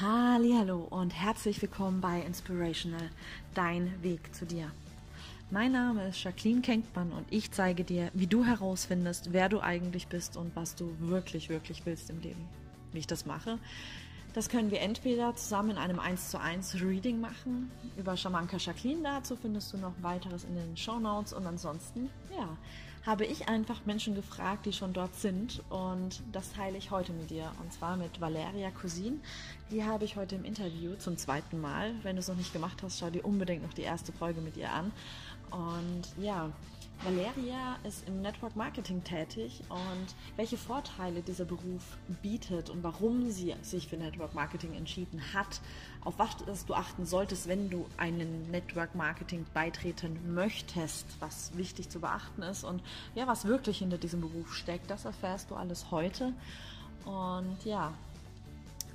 Hallo und herzlich willkommen bei Inspirational, dein Weg zu dir. Mein Name ist Jacqueline Kenkmann und ich zeige dir, wie du herausfindest, wer du eigentlich bist und was du wirklich, wirklich willst im Leben. Wie ich das mache, das können wir entweder zusammen in einem 1 zu 1 Reading machen. Über Schamanka Jacqueline dazu findest du noch weiteres in den Show Notes und ansonsten, ja, habe ich einfach Menschen gefragt, die schon dort sind und das teile ich heute mit dir und zwar mit Valeria Cousin. Die habe ich heute im Interview zum zweiten Mal. Wenn du es noch nicht gemacht hast, schau dir unbedingt noch die erste Folge mit ihr an. Und ja, Valeria ist im Network Marketing tätig und welche Vorteile dieser Beruf bietet und warum sie sich für Network Marketing entschieden hat, auf was du achten solltest, wenn du einem Network Marketing beitreten möchtest, was wichtig zu beachten ist und ja, was wirklich hinter diesem Beruf steckt, das erfährst du alles heute. Und ja,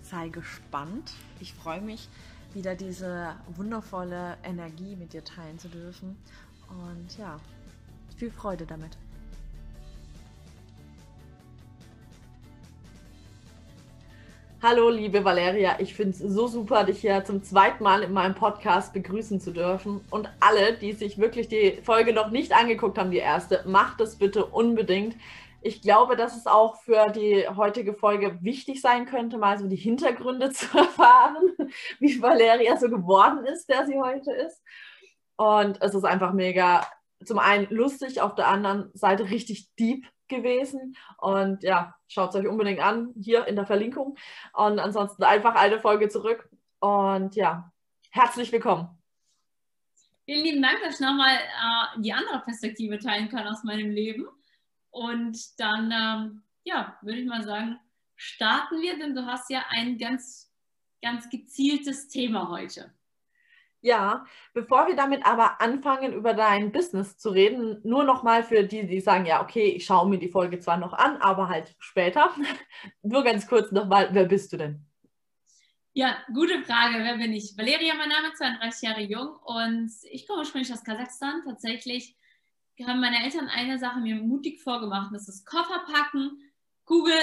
sei gespannt. Ich freue mich, wieder diese wundervolle Energie mit dir teilen zu dürfen. Und ja, viel Freude damit. Hallo, liebe Valeria. Ich finde es so super, dich hier zum zweiten Mal in meinem Podcast begrüßen zu dürfen. Und alle, die sich wirklich die Folge noch nicht angeguckt haben, die erste, macht es bitte unbedingt. Ich glaube, dass es auch für die heutige Folge wichtig sein könnte, mal so die Hintergründe zu erfahren, wie Valeria so geworden ist, der sie heute ist. Und es ist einfach mega zum einen lustig, auf der anderen Seite richtig deep gewesen. Und ja, schaut es euch unbedingt an, hier in der Verlinkung. Und ansonsten einfach eine Folge zurück. Und ja, herzlich willkommen. Vielen lieben Dank, dass ich nochmal äh, die andere Perspektive teilen kann aus meinem Leben. Und dann, ähm, ja, würde ich mal sagen, starten wir, denn du hast ja ein ganz, ganz gezieltes Thema heute. Ja, bevor wir damit aber anfangen, über dein Business zu reden, nur nochmal für die, die sagen, ja, okay, ich schaue mir die Folge zwar noch an, aber halt später. nur ganz kurz nochmal, wer bist du denn? Ja, gute Frage. Wer bin ich? Valeria, mein Name, 32 Jahre jung und ich komme ursprünglich aus Kasachstan. Tatsächlich haben meine Eltern eine Sache mir mutig vorgemacht, das ist Koffer packen, Google,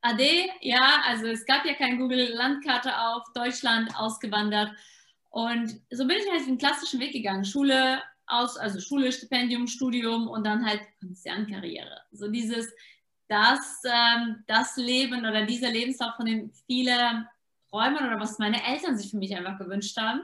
AD, ja, also es gab ja kein Google, Landkarte auf, Deutschland ausgewandert und so bin ich halt den klassischen Weg gegangen. Schule, aus, also Schule, Stipendium, Studium und dann halt Konzernkarriere. So dieses, das, ähm, das Leben oder dieser Lebenslauf, von dem viele träumen oder was meine Eltern sich für mich einfach gewünscht haben.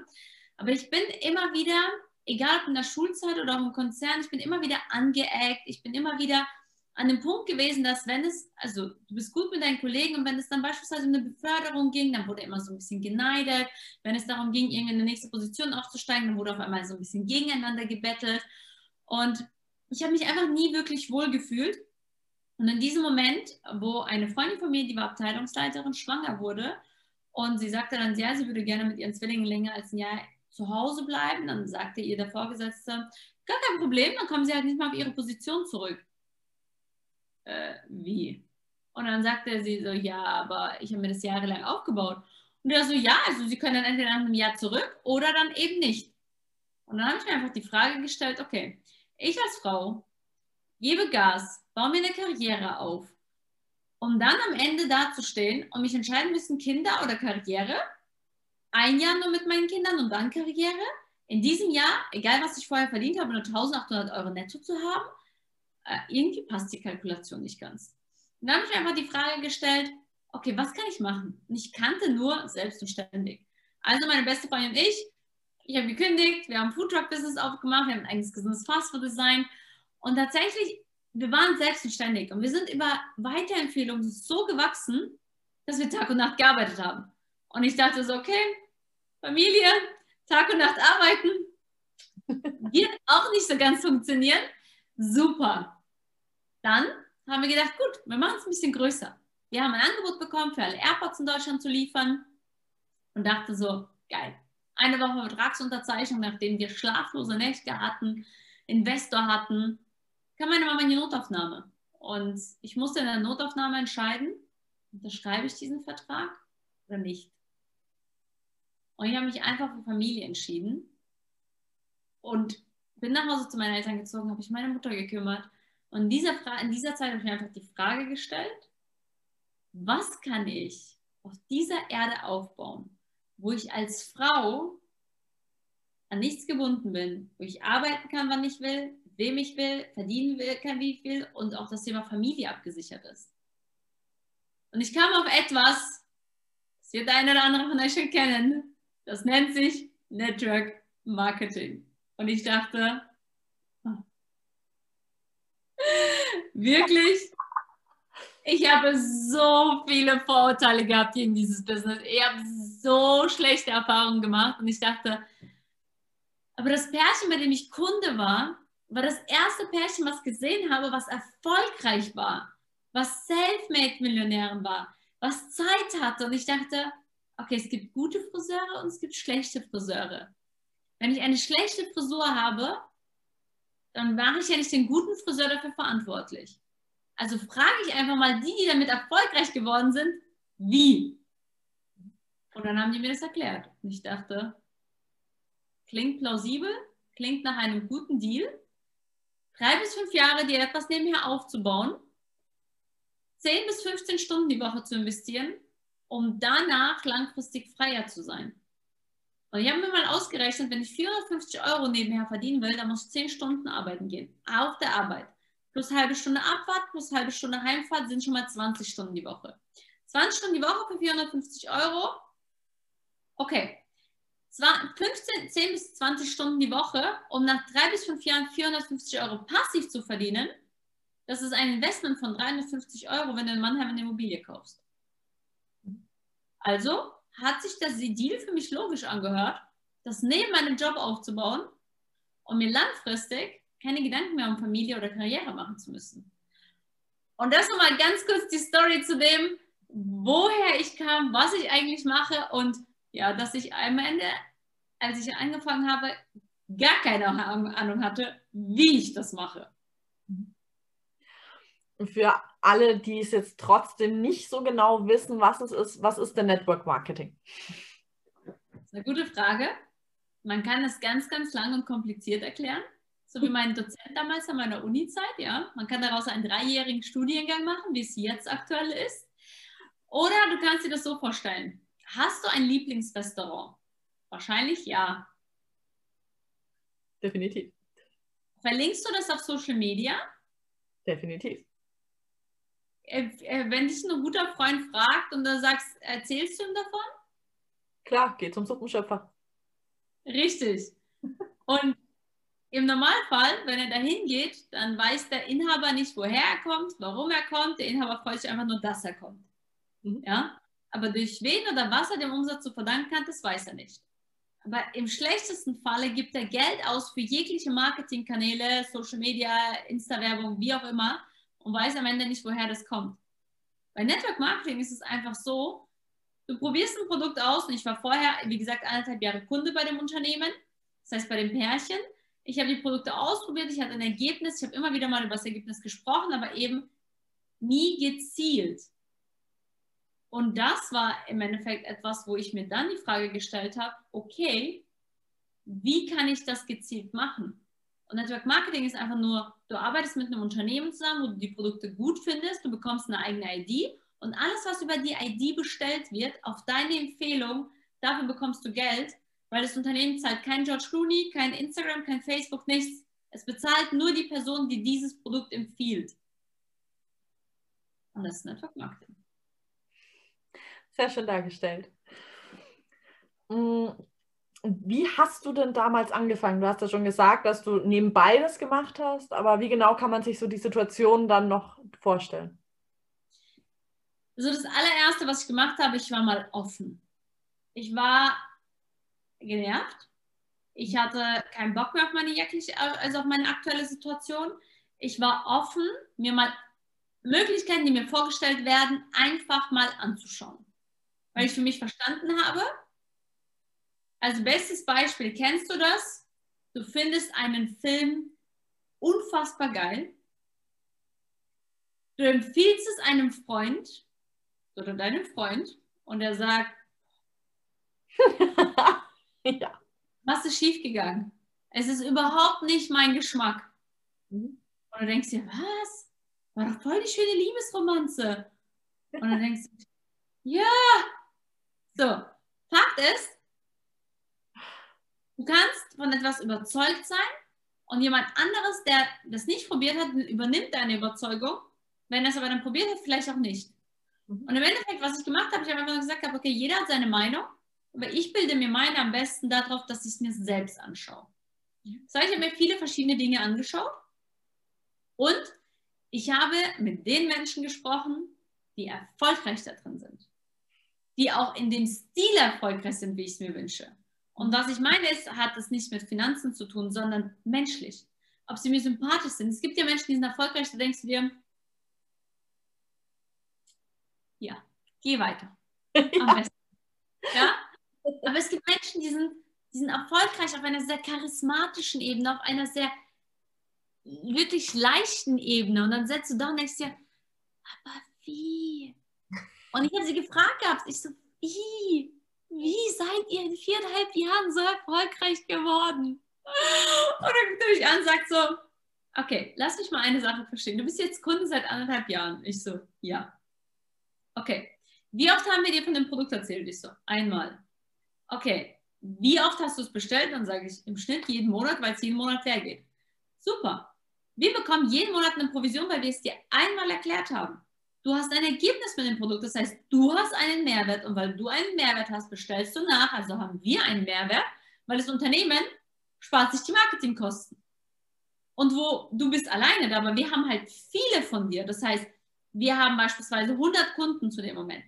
Aber ich bin immer wieder, egal ob in der Schulzeit oder im Konzern, ich bin immer wieder angeeckt, ich bin immer wieder an dem Punkt gewesen, dass wenn es, also du bist gut mit deinen Kollegen und wenn es dann beispielsweise um eine Beförderung ging, dann wurde immer so ein bisschen geneidet. Wenn es darum ging, irgendwie in die nächste Position aufzusteigen, dann wurde auf einmal so ein bisschen gegeneinander gebettelt. Und ich habe mich einfach nie wirklich wohl gefühlt. Und in diesem Moment, wo eine Freundin von mir, die war Abteilungsleiterin, schwanger wurde und sie sagte dann, ja, sie würde gerne mit ihren Zwillingen länger als ein Jahr zu Hause bleiben, dann sagte ihr der Vorgesetzte, gar kein Problem, dann kommen sie halt nicht mal auf ihre Position zurück äh, wie? Und dann sagte sie so, ja, aber ich habe mir das jahrelang aufgebaut. Und er so, ja, also sie können dann entweder nach einem Jahr zurück oder dann eben nicht. Und dann habe ich mir einfach die Frage gestellt, okay, ich als Frau gebe Gas, baue mir eine Karriere auf, um dann am Ende dazustehen und mich entscheiden müssen, Kinder oder Karriere. Ein Jahr nur mit meinen Kindern und dann Karriere. In diesem Jahr, egal was ich vorher verdient habe, nur 1800 Euro netto zu haben irgendwie passt die Kalkulation nicht ganz. Und dann habe ich mir einfach die Frage gestellt, okay, was kann ich machen? Und ich kannte nur selbst und ständig. Also meine beste Freundin und ich, ich habe gekündigt, wir haben Foodtruck-Business aufgemacht, wir haben ein eigenes gesundes Fastfood-Design und tatsächlich, wir waren selbstständig und wir sind über Weiterempfehlungen so gewachsen, dass wir Tag und Nacht gearbeitet haben. Und ich dachte so, okay, Familie, Tag und Nacht arbeiten, wird auch nicht so ganz funktionieren. Super. Dann haben wir gedacht, gut, wir machen es ein bisschen größer. Wir haben ein Angebot bekommen, für alle Airports in Deutschland zu liefern und dachte so, geil. Eine Woche Vertragsunterzeichnung, nachdem wir schlaflose Nächte hatten, Investor hatten, kam meine Mama in die Notaufnahme. Und ich musste in der Notaufnahme entscheiden, unterschreibe ich diesen Vertrag oder nicht. Und ich habe mich einfach für Familie entschieden. Und bin nach Hause zu meinen Eltern gezogen, habe ich meine Mutter gekümmert. Und in dieser, in dieser Zeit habe ich mir einfach die Frage gestellt, was kann ich auf dieser Erde aufbauen, wo ich als Frau an nichts gebunden bin, wo ich arbeiten kann, wann ich will, wem ich will, verdienen will, kann, wie ich will und auch das Thema Familie abgesichert ist. Und ich kam auf etwas, das wird der eine oder andere von euch schon kennen, das nennt sich Network Marketing. Und ich dachte, wirklich, ich habe so viele Vorurteile gehabt gegen dieses Business. Ich habe so schlechte Erfahrungen gemacht und ich dachte, aber das Pärchen, bei dem ich Kunde war, war das erste Pärchen, was gesehen habe, was erfolgreich war, was Selfmade-Millionären war, was Zeit hatte. Und ich dachte, okay, es gibt gute Friseure und es gibt schlechte Friseure. Wenn ich eine schlechte Frisur habe, dann mache ich ja nicht den guten Friseur dafür verantwortlich. Also frage ich einfach mal die, die damit erfolgreich geworden sind, wie? Und dann haben die mir das erklärt. Und ich dachte, klingt plausibel, klingt nach einem guten Deal. Drei bis fünf Jahre dir etwas nebenher aufzubauen, 10 bis 15 Stunden die Woche zu investieren, um danach langfristig freier zu sein. Und ich habe mir mal ausgerechnet, wenn ich 450 Euro nebenher verdienen will, dann muss ich 10 Stunden arbeiten gehen. Auf der Arbeit. Plus halbe Stunde Abfahrt, plus halbe Stunde Heimfahrt sind schon mal 20 Stunden die Woche. 20 Stunden die Woche für 450 Euro. Okay. 15, 10 bis 20 Stunden die Woche, um nach drei bis fünf Jahren 450 Euro passiv zu verdienen. Das ist ein Investment von 350 Euro, wenn du in Mannheim eine Immobilie kaufst. Also hat sich das Deal für mich logisch angehört, das neben meinem Job aufzubauen und mir langfristig keine Gedanken mehr um Familie oder Karriere machen zu müssen. Und das nochmal ganz kurz die Story zu dem, woher ich kam, was ich eigentlich mache und ja, dass ich am Ende, als ich angefangen habe, gar keine Ahnung hatte, wie ich das mache. Für alle, die es jetzt trotzdem nicht so genau wissen, was es ist, was ist denn Network Marketing? Das ist eine gute Frage. Man kann es ganz, ganz lang und kompliziert erklären, so wie mein Dozent damals an meiner Uni-Zeit. Ja, man kann daraus einen dreijährigen Studiengang machen, wie es jetzt aktuell ist. Oder du kannst dir das so vorstellen: Hast du ein Lieblingsrestaurant? Wahrscheinlich ja. Definitiv. Verlinkst du das auf Social Media? Definitiv. Äh, äh, wenn dich ein guter Freund fragt und du sagst, erzählst du ihm davon? Klar, geht zum Suppenschöpfer. Richtig. Und im Normalfall, wenn er dahin geht, dann weiß der Inhaber nicht, woher er kommt, warum er kommt. Der Inhaber freut sich einfach nur, dass er kommt. Mhm. Ja? Aber durch wen oder was er dem Umsatz zu verdanken hat, das weiß er nicht. Aber im schlechtesten Falle gibt er Geld aus für jegliche Marketingkanäle, Social Media, Insta-Werbung, wie auch immer, und weiß am Ende nicht, woher das kommt. Bei Network Marketing ist es einfach so, du probierst ein Produkt aus und ich war vorher, wie gesagt, anderthalb Jahre Kunde bei dem Unternehmen, das heißt bei dem Pärchen. Ich habe die Produkte ausprobiert, ich hatte ein Ergebnis, ich habe immer wieder mal über das Ergebnis gesprochen, aber eben nie gezielt. Und das war im Endeffekt etwas, wo ich mir dann die Frage gestellt habe, okay, wie kann ich das gezielt machen? Und Network Marketing ist einfach nur, du arbeitest mit einem Unternehmen zusammen, wo du die Produkte gut findest, du bekommst eine eigene ID und alles, was über die ID bestellt wird, auf deine Empfehlung, dafür bekommst du Geld, weil das Unternehmen zahlt kein George Clooney, kein Instagram, kein Facebook, nichts. Es bezahlt nur die Person, die dieses Produkt empfiehlt. Und das ist Network Marketing. Sehr schön dargestellt. Wie hast du denn damals angefangen? Du hast ja schon gesagt, dass du nebenbei das gemacht hast, aber wie genau kann man sich so die Situation dann noch vorstellen? Also das allererste, was ich gemacht habe, ich war mal offen. Ich war genervt. Ich hatte keinen Bock mehr auf meine jegliche, also auf meine aktuelle Situation. Ich war offen, mir mal Möglichkeiten, die mir vorgestellt werden, einfach mal anzuschauen. Weil ich für mich verstanden habe, also bestes Beispiel, kennst du das? Du findest einen Film unfassbar geil. Du empfiehlst es einem Freund oder deinem Freund und er sagt, ja. was ist schiefgegangen? Es ist überhaupt nicht mein Geschmack. Mhm. Und du denkst dir, was? War doch voll die schöne Liebesromanze. Und dann denkst du, ja, So, Fakt ist, du kannst von etwas überzeugt sein und jemand anderes, der das nicht probiert hat, übernimmt deine Überzeugung. Wenn er es aber dann probiert hat, vielleicht auch nicht. Mhm. Und im Endeffekt, was ich gemacht habe, ich habe einfach gesagt, okay, jeder hat seine Meinung, aber ich bilde mir meine am besten darauf, dass ich es mir selbst anschaue. Heißt, ich habe mir viele verschiedene Dinge angeschaut und ich habe mit den Menschen gesprochen, die erfolgreich da drin sind, die auch in dem Stil erfolgreich sind, wie ich es mir wünsche. Und was ich meine, ist, hat es nicht mit Finanzen zu tun, sondern menschlich. Ob sie mir sympathisch sind. Es gibt ja Menschen, die sind erfolgreich, da denkst du dir, ja, geh weiter. Am besten. Ja? Aber es gibt Menschen, die sind, die sind erfolgreich auf einer sehr charismatischen Ebene, auf einer sehr wirklich leichten Ebene. Und dann setzt du da und denkst dir, aber wie? Und ich habe sie gefragt gehabt, ich so, wie? Wie seid ihr in viereinhalb Jahren so erfolgreich geworden? Und dann guckt er mich an und sagt so, okay, lass mich mal eine Sache verstehen. Du bist jetzt Kunde seit anderthalb Jahren. Ich so, ja. Okay. Wie oft haben wir dir von dem Produkt erzählt? Ich so, einmal. Okay. Wie oft hast du es bestellt? Dann sage ich, im Schnitt jeden Monat, weil es jeden Monat leer geht. Super. Wir bekommen jeden Monat eine Provision, weil wir es dir einmal erklärt haben. Du hast ein Ergebnis mit dem Produkt, das heißt, du hast einen Mehrwert und weil du einen Mehrwert hast, bestellst du nach, also haben wir einen Mehrwert, weil das Unternehmen spart sich die Marketingkosten. Und wo du bist alleine da, aber wir haben halt viele von dir. Das heißt, wir haben beispielsweise 100 Kunden zu dem Moment.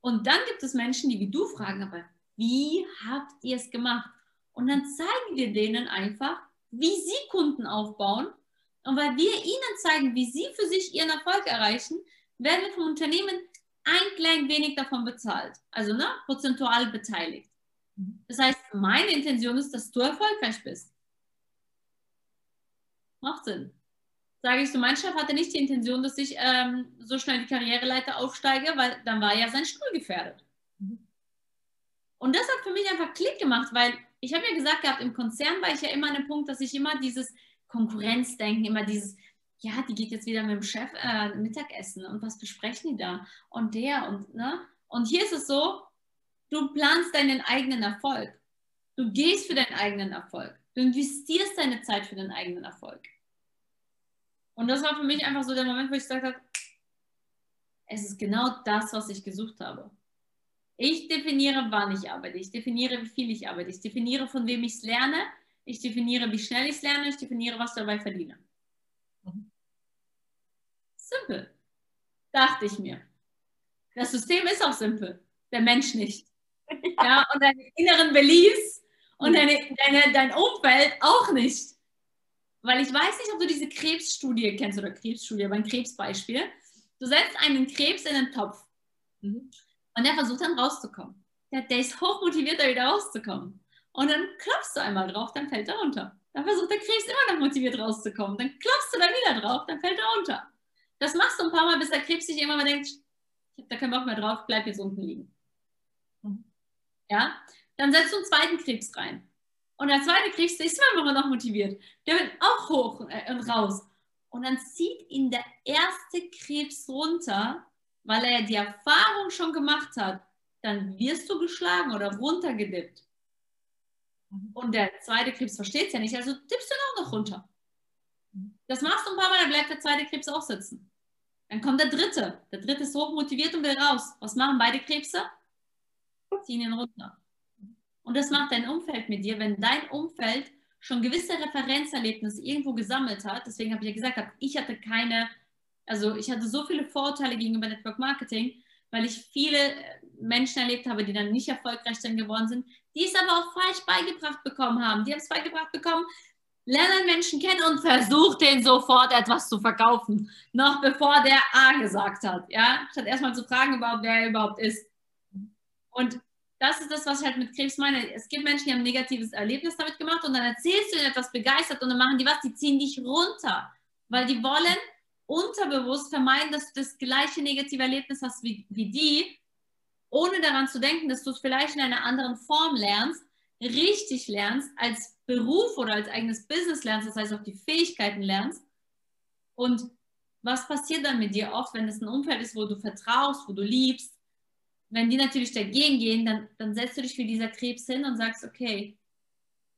Und dann gibt es Menschen, die wie du fragen, aber wie habt ihr es gemacht? Und dann zeigen wir denen einfach, wie sie Kunden aufbauen und weil wir ihnen zeigen, wie sie für sich ihren Erfolg erreichen, werden wir vom Unternehmen ein klein wenig davon bezahlt. Also ne, prozentual beteiligt. Das heißt, meine Intention ist, dass du erfolgreich bist. Macht Sinn. Sage ich so, mein Chef hatte nicht die Intention, dass ich ähm, so schnell die Karriereleiter aufsteige, weil dann war ja sein Stuhl gefährdet. Und das hat für mich einfach Klick gemacht, weil ich habe ja gesagt gehabt, im Konzern war ich ja immer an dem Punkt, dass ich immer dieses Konkurrenzdenken, immer dieses, ja, die geht jetzt wieder mit dem Chef äh, Mittagessen und was besprechen die da? Und der und, ne? Und hier ist es so, du planst deinen eigenen Erfolg. Du gehst für deinen eigenen Erfolg. Du investierst deine Zeit für deinen eigenen Erfolg. Und das war für mich einfach so der Moment, wo ich gesagt habe, es ist genau das, was ich gesucht habe. Ich definiere, wann ich arbeite. Ich definiere, wie viel ich arbeite. Ich definiere, von wem ich es lerne ich definiere, wie schnell ich es lerne, ich definiere, was ich dabei verdiene. Simpel, dachte ich mir. Das System ist auch simpel, der Mensch nicht. Ja, ja und deine inneren Beliefs und mhm. deine, deine, dein Umfeld auch nicht. Weil ich weiß nicht, ob du diese Krebsstudie kennst oder Krebsstudie, aber ein Krebsbeispiel. Du setzt einen Krebs in einen Topf mhm. und der versucht dann rauszukommen. Der, der ist hochmotiviert, da wieder rauszukommen. Und dann klopfst du einmal drauf, dann fällt er runter. Dann versucht der Krebs immer noch motiviert rauszukommen. Dann klopfst du da wieder drauf, dann fällt er runter. Das machst du ein paar Mal, bis der Krebs sich immer mal denkt, da keinen Bock mehr drauf, bleib jetzt unten liegen. Mhm. Ja, dann setzt du einen zweiten Krebs rein. Und der zweite Krebs, der ist immer noch motiviert. Der will auch hoch äh, und raus. Und dann zieht ihn der erste Krebs runter, weil er die Erfahrung schon gemacht hat. Dann wirst du geschlagen oder runtergedippt. Und der zweite Krebs versteht es ja nicht, also tippst du ihn auch noch runter. Das machst du ein paar Mal, dann bleibt der zweite Krebs auch sitzen. Dann kommt der dritte. Der dritte ist hochmotiviert und will raus. Was machen beide Krebse? Ziehen ihn runter. Und das macht dein Umfeld mit dir, wenn dein Umfeld schon gewisse Referenzerlebnisse irgendwo gesammelt hat. Deswegen habe ich ja gesagt, ich hatte keine, also ich hatte so viele Vorurteile gegenüber Network Marketing, weil ich viele Menschen erlebt habe, die dann nicht erfolgreich dann geworden sind, die es aber auch falsch beigebracht bekommen haben. Die haben es beigebracht bekommen, lerne einen Menschen kennen und versuch den sofort etwas zu verkaufen, noch bevor der A gesagt hat, ja, statt erstmal zu fragen, überhaupt, wer er überhaupt ist. Und das ist das, was ich halt mit Krebs meine. Es gibt Menschen, die haben ein negatives Erlebnis damit gemacht und dann erzählst du ihnen etwas begeistert und dann machen die was, die ziehen dich runter, weil die wollen unterbewusst vermeiden, dass du das gleiche negative Erlebnis hast wie, wie die ohne daran zu denken, dass du es vielleicht in einer anderen Form lernst, richtig lernst, als Beruf oder als eigenes Business lernst, das heißt auch die Fähigkeiten lernst. Und was passiert dann mit dir oft, wenn es ein Umfeld ist, wo du vertraust, wo du liebst, Wenn die natürlich dagegen gehen, dann, dann setzt du dich wie dieser Krebs hin und sagst, okay,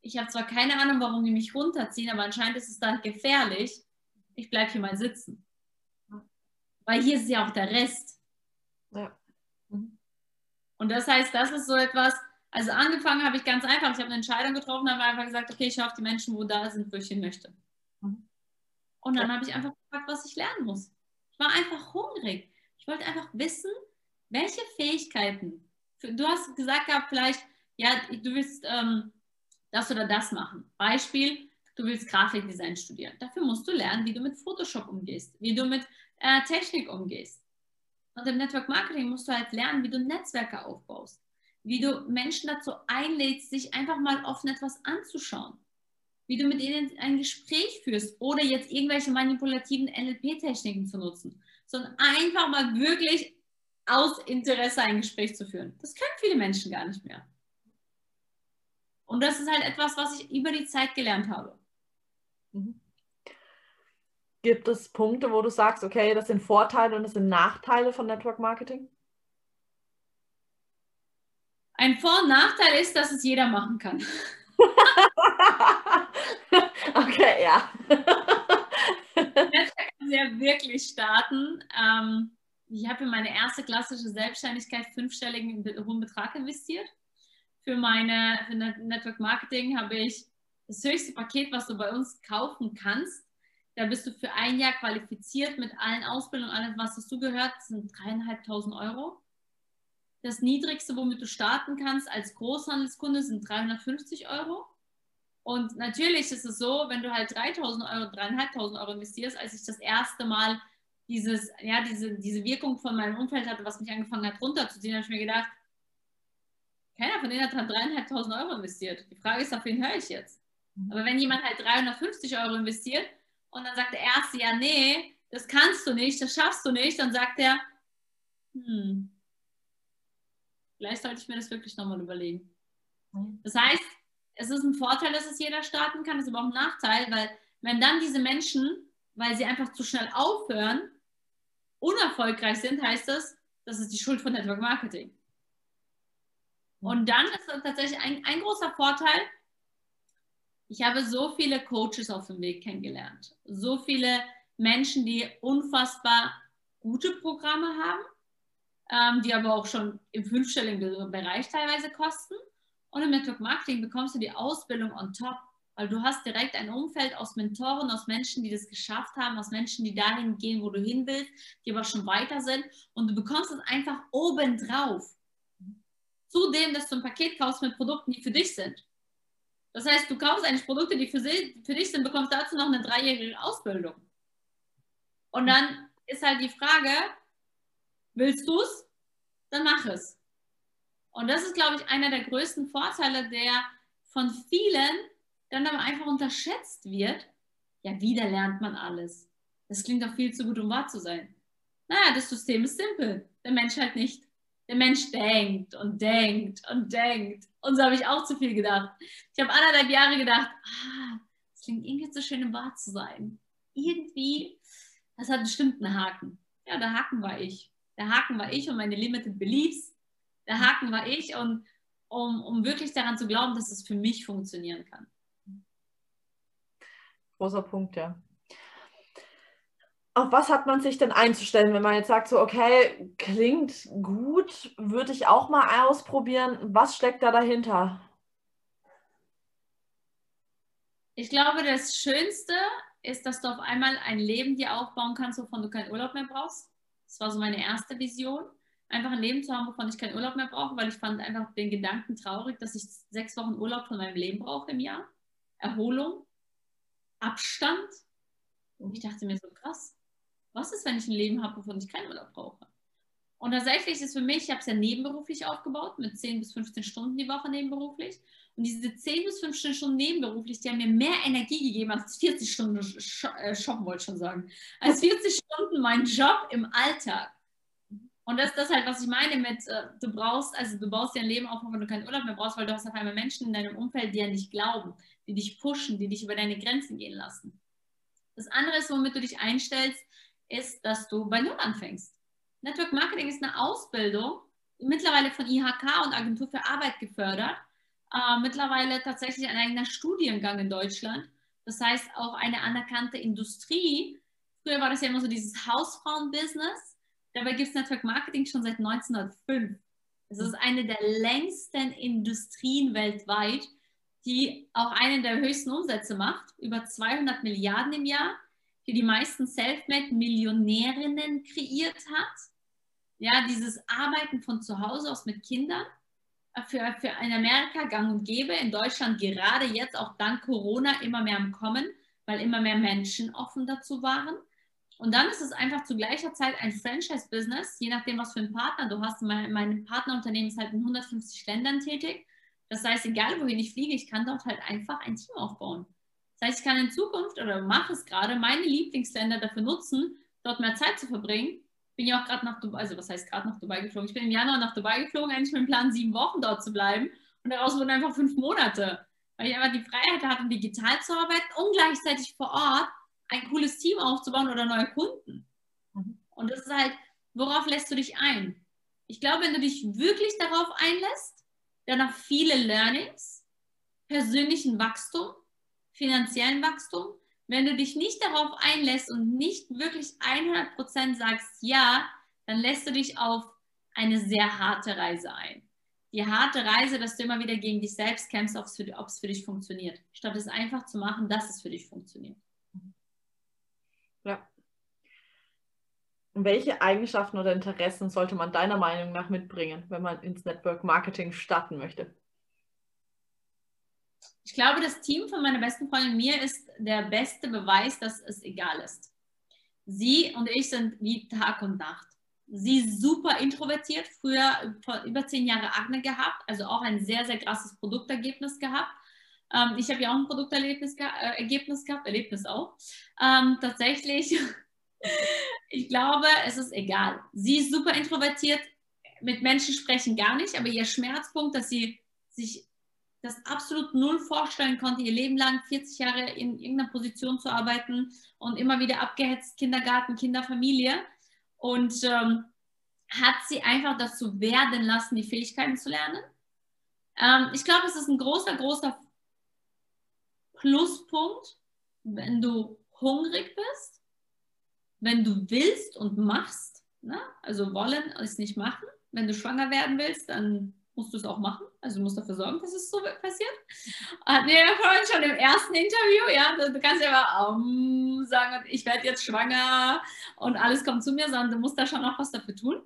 ich habe zwar keine Ahnung, warum die mich runterziehen, aber anscheinend ist es da gefährlich. Ich bleibe hier mal sitzen. Weil hier ist ja auch der Rest. Ja. Mhm. Und das heißt, das ist so etwas, also angefangen habe ich ganz einfach, ich habe eine Entscheidung getroffen, habe einfach gesagt, okay, ich schaue die Menschen, wo da sind, wo ich hin möchte. Und dann habe ich einfach gefragt, was ich lernen muss. Ich war einfach hungrig. Ich wollte einfach wissen, welche Fähigkeiten. Du hast gesagt gehabt, vielleicht, ja, du willst ähm, das oder das machen. Beispiel, du willst Grafikdesign studieren. Dafür musst du lernen, wie du mit Photoshop umgehst, wie du mit äh, Technik umgehst. Und im Network Marketing musst du halt lernen, wie du Netzwerke aufbaust, wie du Menschen dazu einlädst, sich einfach mal offen etwas anzuschauen, wie du mit ihnen ein Gespräch führst oder jetzt irgendwelche manipulativen NLP-Techniken zu nutzen, sondern einfach mal wirklich aus Interesse ein Gespräch zu führen. Das können viele Menschen gar nicht mehr. Und das ist halt etwas, was ich über die Zeit gelernt habe. Mhm. Gibt es Punkte, wo du sagst, okay, das sind Vorteile und das sind Nachteile von Network Marketing? Ein Vor- und Nachteil ist, dass es jeder machen kann. okay, ja. Netzwerk kann ja wirklich starten. Ähm, ich habe in meine erste klassische Selbstständigkeit fünfstelligen hohen Betrag investiert. Für meine für Network Marketing habe ich das höchste Paket, was du bei uns kaufen kannst, da bist du für ein Jahr qualifiziert mit allen Ausbildungen, alles, was dazu gehört, sind dreieinhalbtausend Euro. Das niedrigste, womit du starten kannst als Großhandelskunde, sind 350 Euro. Und natürlich ist es so, wenn du halt 3000 Euro, 3500 Euro investierst, als ich das erste Mal dieses, ja, diese, diese Wirkung von meinem Umfeld hatte, was mich angefangen hat runterzuziehen, habe ich mir gedacht, keiner von denen hat 3.500 Euro investiert. Die Frage ist, auf wen höre ich jetzt? Mhm. Aber wenn jemand halt 350 Euro investiert, und dann sagt der Erste, ja, nee, das kannst du nicht, das schaffst du nicht. Dann sagt er, hm, vielleicht sollte ich mir das wirklich nochmal überlegen. Das heißt, es ist ein Vorteil, dass es jeder starten kann, es ist aber auch ein Nachteil, weil wenn dann diese Menschen, weil sie einfach zu schnell aufhören, unerfolgreich sind, heißt das, das ist die Schuld von Network Marketing. Und dann ist das tatsächlich ein, ein großer Vorteil, ich habe so viele Coaches auf dem Weg kennengelernt. So viele Menschen, die unfassbar gute Programme haben, ähm, die aber auch schon im fünfstelligen Bereich teilweise kosten. Und im Network Marketing bekommst du die Ausbildung on top, weil du hast direkt ein Umfeld aus Mentoren, aus Menschen, die das geschafft haben, aus Menschen, die dahin gehen, wo du hin willst, die aber schon weiter sind. Und du bekommst es einfach obendrauf. Zudem, dass du ein Paket kaufst mit Produkten, die für dich sind. Das heißt, du kaufst eigentlich Produkte, die für, sie, für dich sind, bekommst dazu noch eine dreijährige Ausbildung. Und dann ist halt die Frage, willst du es? Dann mach es. Und das ist, glaube ich, einer der größten Vorteile, der von vielen dann aber einfach unterschätzt wird. Ja, wieder lernt man alles. Das klingt doch viel zu gut, um wahr zu sein. Naja, das System ist simpel. Der Mensch halt nicht. Der Mensch denkt und denkt und denkt. Und so habe ich auch zu viel gedacht. Ich habe anderthalb Jahre gedacht, ah, es klingt irgendwie so schön, im Wahr zu sein. Irgendwie, das hat bestimmt einen Haken. Ja, der Haken war ich. Der Haken war ich und meine Limited Beliefs. Der Haken war ich und um, um wirklich daran zu glauben, dass es für mich funktionieren kann. Großer Punkt, ja auf was hat man sich denn einzustellen, wenn man jetzt sagt, so, okay, klingt gut, würde ich auch mal ausprobieren. Was steckt da dahinter? Ich glaube, das Schönste ist, dass du auf einmal ein Leben dir aufbauen kannst, wovon du keinen Urlaub mehr brauchst. Das war so meine erste Vision. Einfach ein Leben zu haben, wovon ich keinen Urlaub mehr brauche, weil ich fand einfach den Gedanken traurig, dass ich sechs Wochen Urlaub von meinem Leben brauche im Jahr. Erholung, Abstand. Und ich dachte mir so, krass, was ist, wenn ich ein Leben habe, wovon ich keinen Urlaub brauche? Und tatsächlich ist für mich, ich habe es ja nebenberuflich aufgebaut, mit 10 bis 15 Stunden die Woche nebenberuflich. Und diese 10 bis 15 Stunden nebenberuflich, die haben mir mehr Energie gegeben als 40 Stunden äh, shoppen, wollte ich schon sagen. Als 40 Stunden mein Job im Alltag. Und das ist das halt, was ich meine mit, äh, du brauchst, also du baust dir ein Leben auf, wenn du keinen Urlaub mehr brauchst, weil du hast auf einmal Menschen in deinem Umfeld, die an dich glauben, die dich pushen, die dich über deine Grenzen gehen lassen. Das andere ist, womit du dich einstellst, ist, dass du bei Null anfängst. Network Marketing ist eine Ausbildung, mittlerweile von IHK und Agentur für Arbeit gefördert. Äh, mittlerweile tatsächlich ein eigener Studiengang in Deutschland. Das heißt auch eine anerkannte Industrie. Früher war das ja immer so dieses Hausfrauen-Business. Dabei gibt es Network Marketing schon seit 1905. Es ist eine der längsten Industrien weltweit, die auch einen der höchsten Umsätze macht, über 200 Milliarden im Jahr, die die meisten Selfmade-Millionärinnen kreiert hat. Ja, dieses Arbeiten von zu Hause aus mit Kindern für, für in Amerika gang und gäbe, in Deutschland gerade jetzt auch dank Corona immer mehr am Kommen, weil immer mehr Menschen offen dazu waren. Und dann ist es einfach zu gleicher Zeit ein Franchise-Business, je nachdem, was für einen Partner du hast. Mein, mein Partnerunternehmen ist halt in 150 Ländern tätig. Das heißt, egal wohin ich fliege, ich kann dort halt einfach ein Team aufbauen. Das heißt, ich kann in Zukunft oder mache es gerade, meine Lieblingsländer dafür nutzen, dort mehr Zeit zu verbringen bin ja auch gerade nach Dubai, also was heißt gerade nach Dubai geflogen? Ich bin im Januar nach Dubai geflogen, eigentlich mit dem Plan, sieben Wochen dort zu bleiben. Und daraus wurden einfach fünf Monate, weil ich einfach die Freiheit hatte, digital zu arbeiten und gleichzeitig vor Ort ein cooles Team aufzubauen oder neue Kunden. Mhm. Und das ist halt, worauf lässt du dich ein? Ich glaube, wenn du dich wirklich darauf einlässt, dann auch viele Learnings, persönlichen Wachstum, finanziellen Wachstum, wenn du dich nicht darauf einlässt und nicht wirklich 100% sagst ja, dann lässt du dich auf eine sehr harte Reise ein. Die harte Reise, dass du immer wieder gegen dich selbst kämpfst, ob es für, ob es für dich funktioniert. Statt es einfach zu machen, dass es für dich funktioniert. Ja. Und welche Eigenschaften oder Interessen sollte man deiner Meinung nach mitbringen, wenn man ins Network Marketing starten möchte? Ich glaube, das Team von meiner besten Freundin mir ist der beste Beweis, dass es egal ist. Sie und ich sind wie Tag und Nacht. Sie ist super introvertiert, früher vor über zehn Jahren Akne gehabt, also auch ein sehr, sehr krasses Produktergebnis gehabt. Ähm, ich habe ja auch ein Produkterlebnis ge äh, gehabt, Erlebnis auch. Ähm, tatsächlich, ich glaube, es ist egal. Sie ist super introvertiert, mit Menschen sprechen gar nicht, aber ihr Schmerzpunkt, dass sie sich das absolut null vorstellen konnte, ihr Leben lang 40 Jahre in irgendeiner Position zu arbeiten und immer wieder abgehetzt, Kindergarten, Kinderfamilie. Und ähm, hat sie einfach dazu werden lassen, die Fähigkeiten zu lernen. Ähm, ich glaube, es ist ein großer, großer Pluspunkt, wenn du hungrig bist, wenn du willst und machst. Ne? Also wollen ist nicht machen. Wenn du schwanger werden willst, dann musst du es auch machen. Also du musst dafür sorgen, dass es so passiert. Hatten wir ja vorhin schon im ersten Interview, ja, du kannst ja mal um, sagen, ich werde jetzt schwanger und alles kommt zu mir, sondern du musst da schon noch was dafür tun.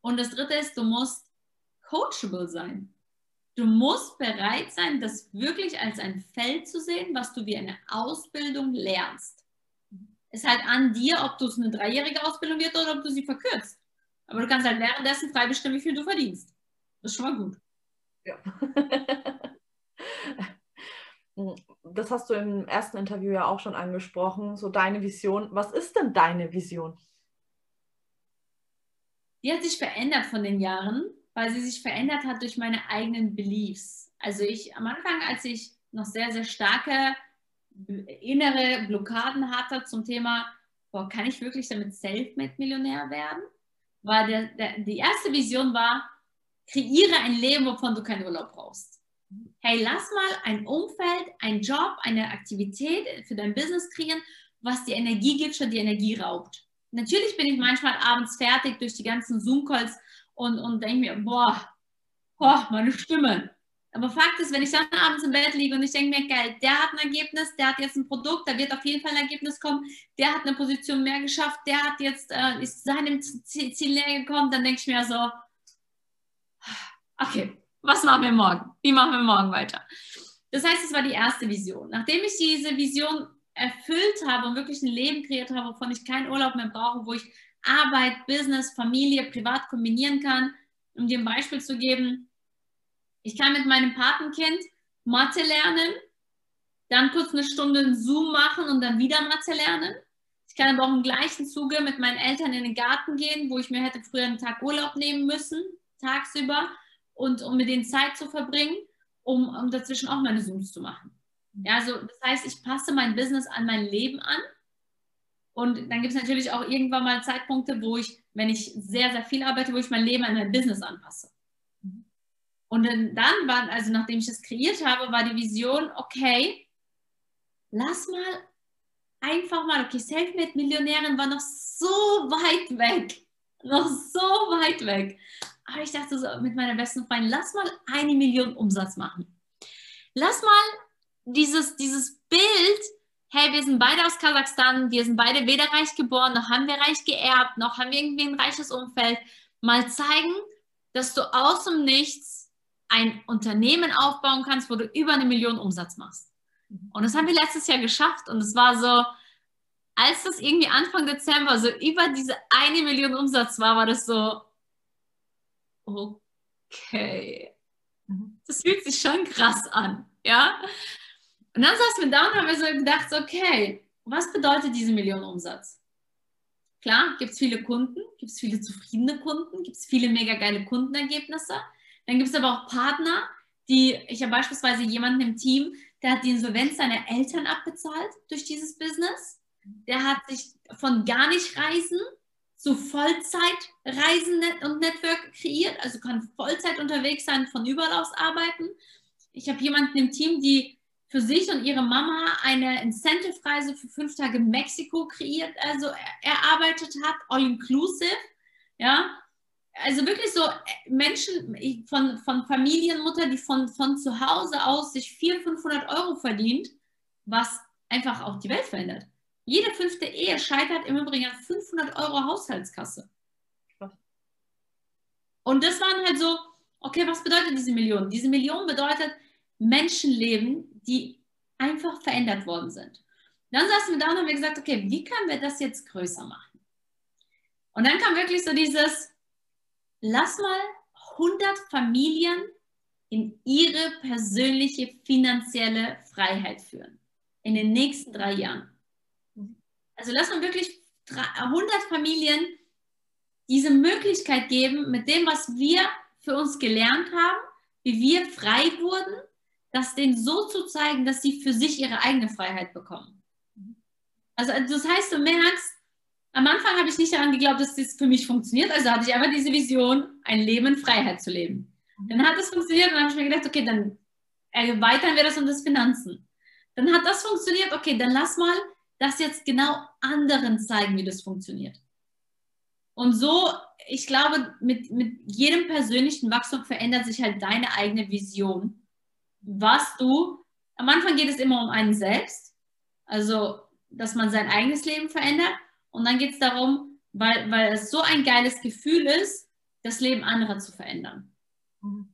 Und das dritte ist, du musst coachable sein. Du musst bereit sein, das wirklich als ein Feld zu sehen, was du wie eine Ausbildung lernst. Es ist halt an dir, ob du es eine dreijährige Ausbildung wird oder ob du sie verkürzt. Aber du kannst halt währenddessen frei bestimmen, wie viel du verdienst. Das ist schon mal gut. Ja. das hast du im ersten Interview ja auch schon angesprochen, so deine Vision. Was ist denn deine Vision? Die hat sich verändert von den Jahren, weil sie sich verändert hat durch meine eigenen Beliefs. Also ich am Anfang, als ich noch sehr, sehr starke innere Blockaden hatte zum Thema, boah, kann ich wirklich damit Selfmade-Millionär werden? War der, der, die erste Vision war, kreiere ein Leben, wovon du keinen Urlaub brauchst. Hey, lass mal ein Umfeld, einen Job, eine Aktivität für dein Business kreieren, was dir Energie gibt, statt die Energie raubt. Natürlich bin ich manchmal abends fertig durch die ganzen Zoom-Calls und, und denke mir, boah, boah, meine Stimme. Aber Fakt ist, wenn ich dann abends im Bett liege und ich denke mir, geil, der hat ein Ergebnis, der hat jetzt ein Produkt, da wird auf jeden Fall ein Ergebnis kommen, der hat eine Position mehr geschafft, der hat jetzt, äh, ist seinem Ziel näher gekommen, dann denke ich mir so, okay, was machen wir morgen? Wie machen wir morgen weiter? Das heißt, es war die erste Vision. Nachdem ich diese Vision erfüllt habe und wirklich ein Leben kreiert habe, wovon ich keinen Urlaub mehr brauche, wo ich Arbeit, Business, Familie, privat kombinieren kann, um dir ein Beispiel zu geben, ich kann mit meinem Patenkind Mathe lernen, dann kurz eine Stunde Zoom machen und dann wieder Mathe lernen. Ich kann aber auch im gleichen Zuge mit meinen Eltern in den Garten gehen, wo ich mir hätte früher einen Tag Urlaub nehmen müssen, tagsüber und um mit denen Zeit zu verbringen, um, um dazwischen auch meine Zooms zu machen. Ja, also das heißt, ich passe mein Business an mein Leben an Und dann gibt es natürlich auch irgendwann mal Zeitpunkte, wo ich, wenn ich sehr, sehr viel arbeite, wo ich mein Leben an mein Business anpasse. Und dann war, also nachdem ich das kreiert habe, war die Vision, okay, lass mal einfach mal, okay, Selfmade-Millionärin war noch so weit weg, noch so weit weg. Aber ich dachte so mit meiner besten Freundin, lass mal eine Million Umsatz machen. Lass mal dieses, dieses Bild, hey, wir sind beide aus Kasachstan, wir sind beide weder reich geboren, noch haben wir reich geerbt, noch haben wir irgendwie ein reiches Umfeld, mal zeigen, dass du aus dem Nichts ein Unternehmen aufbauen kannst, wo du über eine Million Umsatz machst. Mhm. Und das haben wir letztes Jahr geschafft. Und es war so, als das irgendwie Anfang Dezember so über diese eine Million Umsatz war, war das so, okay, mhm. das fühlt sich schon krass an, ja. Und dann saßen wir da und haben wir so gedacht, okay, was bedeutet diese Million Umsatz? Klar, gibt es viele Kunden, gibt es viele zufriedene Kunden, gibt es viele mega geile Kundenergebnisse. Dann gibt es aber auch Partner, die, ich habe beispielsweise jemanden im Team, der hat die Insolvenz seiner Eltern abbezahlt durch dieses Business. Der hat sich von gar nicht reisen zu Vollzeitreisen und Network kreiert, also kann Vollzeit unterwegs sein, von überall aus arbeiten. Ich habe jemanden im Team, die für sich und ihre Mama eine Incentive-Reise für fünf Tage Mexiko kreiert, also erarbeitet hat, all inclusive. Ja, also wirklich so äh, Menschen von, von Familienmutter, die von, von zu Hause aus sich 400, 500 Euro verdient, was einfach auch die Welt verändert. Jede fünfte Ehe scheitert im Übrigen an 500 Euro Haushaltskasse. Und das waren halt so, okay, was bedeutet diese Million? Diese Million bedeutet Menschenleben, die einfach verändert worden sind. Dann saßen wir da und haben gesagt, okay, wie können wir das jetzt größer machen? Und dann kam wirklich so dieses, lass mal 100 Familien in ihre persönliche finanzielle Freiheit führen. In den nächsten drei Jahren. Also lass mal wirklich 100 Familien diese Möglichkeit geben, mit dem, was wir für uns gelernt haben, wie wir frei wurden, das denen so zu zeigen, dass sie für sich ihre eigene Freiheit bekommen. Also das heißt, du merkst, am Anfang habe ich nicht daran geglaubt, dass das für mich funktioniert. Also hatte ich einfach diese Vision, ein Leben in Freiheit zu leben. Dann hat das funktioniert und dann habe ich mir gedacht, okay, dann erweitern wir das um das Finanzen. Dann hat das funktioniert, okay, dann lass mal das jetzt genau anderen zeigen, wie das funktioniert. Und so, ich glaube, mit, mit jedem persönlichen Wachstum verändert sich halt deine eigene Vision. Was du, am Anfang geht es immer um einen selbst, also dass man sein eigenes Leben verändert. Und dann geht es darum, weil, weil es so ein geiles Gefühl ist, das Leben anderer zu verändern. Mhm.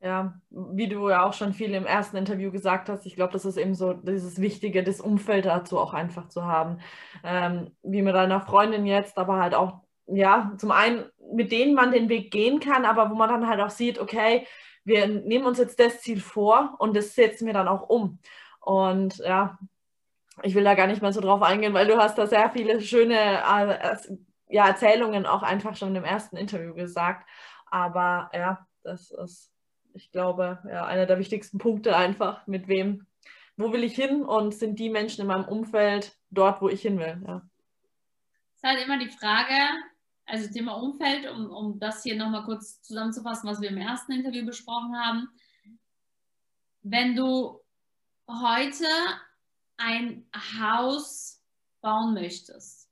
Ja, wie du ja auch schon viel im ersten Interview gesagt hast, ich glaube, das ist eben so dieses Wichtige, das Umfeld dazu auch einfach zu haben. Ähm, wie mit deiner Freundin jetzt, aber halt auch, ja, zum einen, mit denen man den Weg gehen kann, aber wo man dann halt auch sieht, okay, wir nehmen uns jetzt das Ziel vor und das setzen wir dann auch um. Und ja, ich will da gar nicht mehr so drauf eingehen, weil du hast da sehr viele schöne äh, ja, Erzählungen auch einfach schon im ersten Interview gesagt. Aber ja, das ist, ich glaube, ja, einer der wichtigsten Punkte einfach, mit wem, wo will ich hin und sind die Menschen in meinem Umfeld dort, wo ich hin will. Ja. Es ist halt immer die Frage, also Thema Umfeld, um, um das hier nochmal kurz zusammenzufassen, was wir im ersten Interview besprochen haben. Wenn du heute ein Haus bauen möchtest,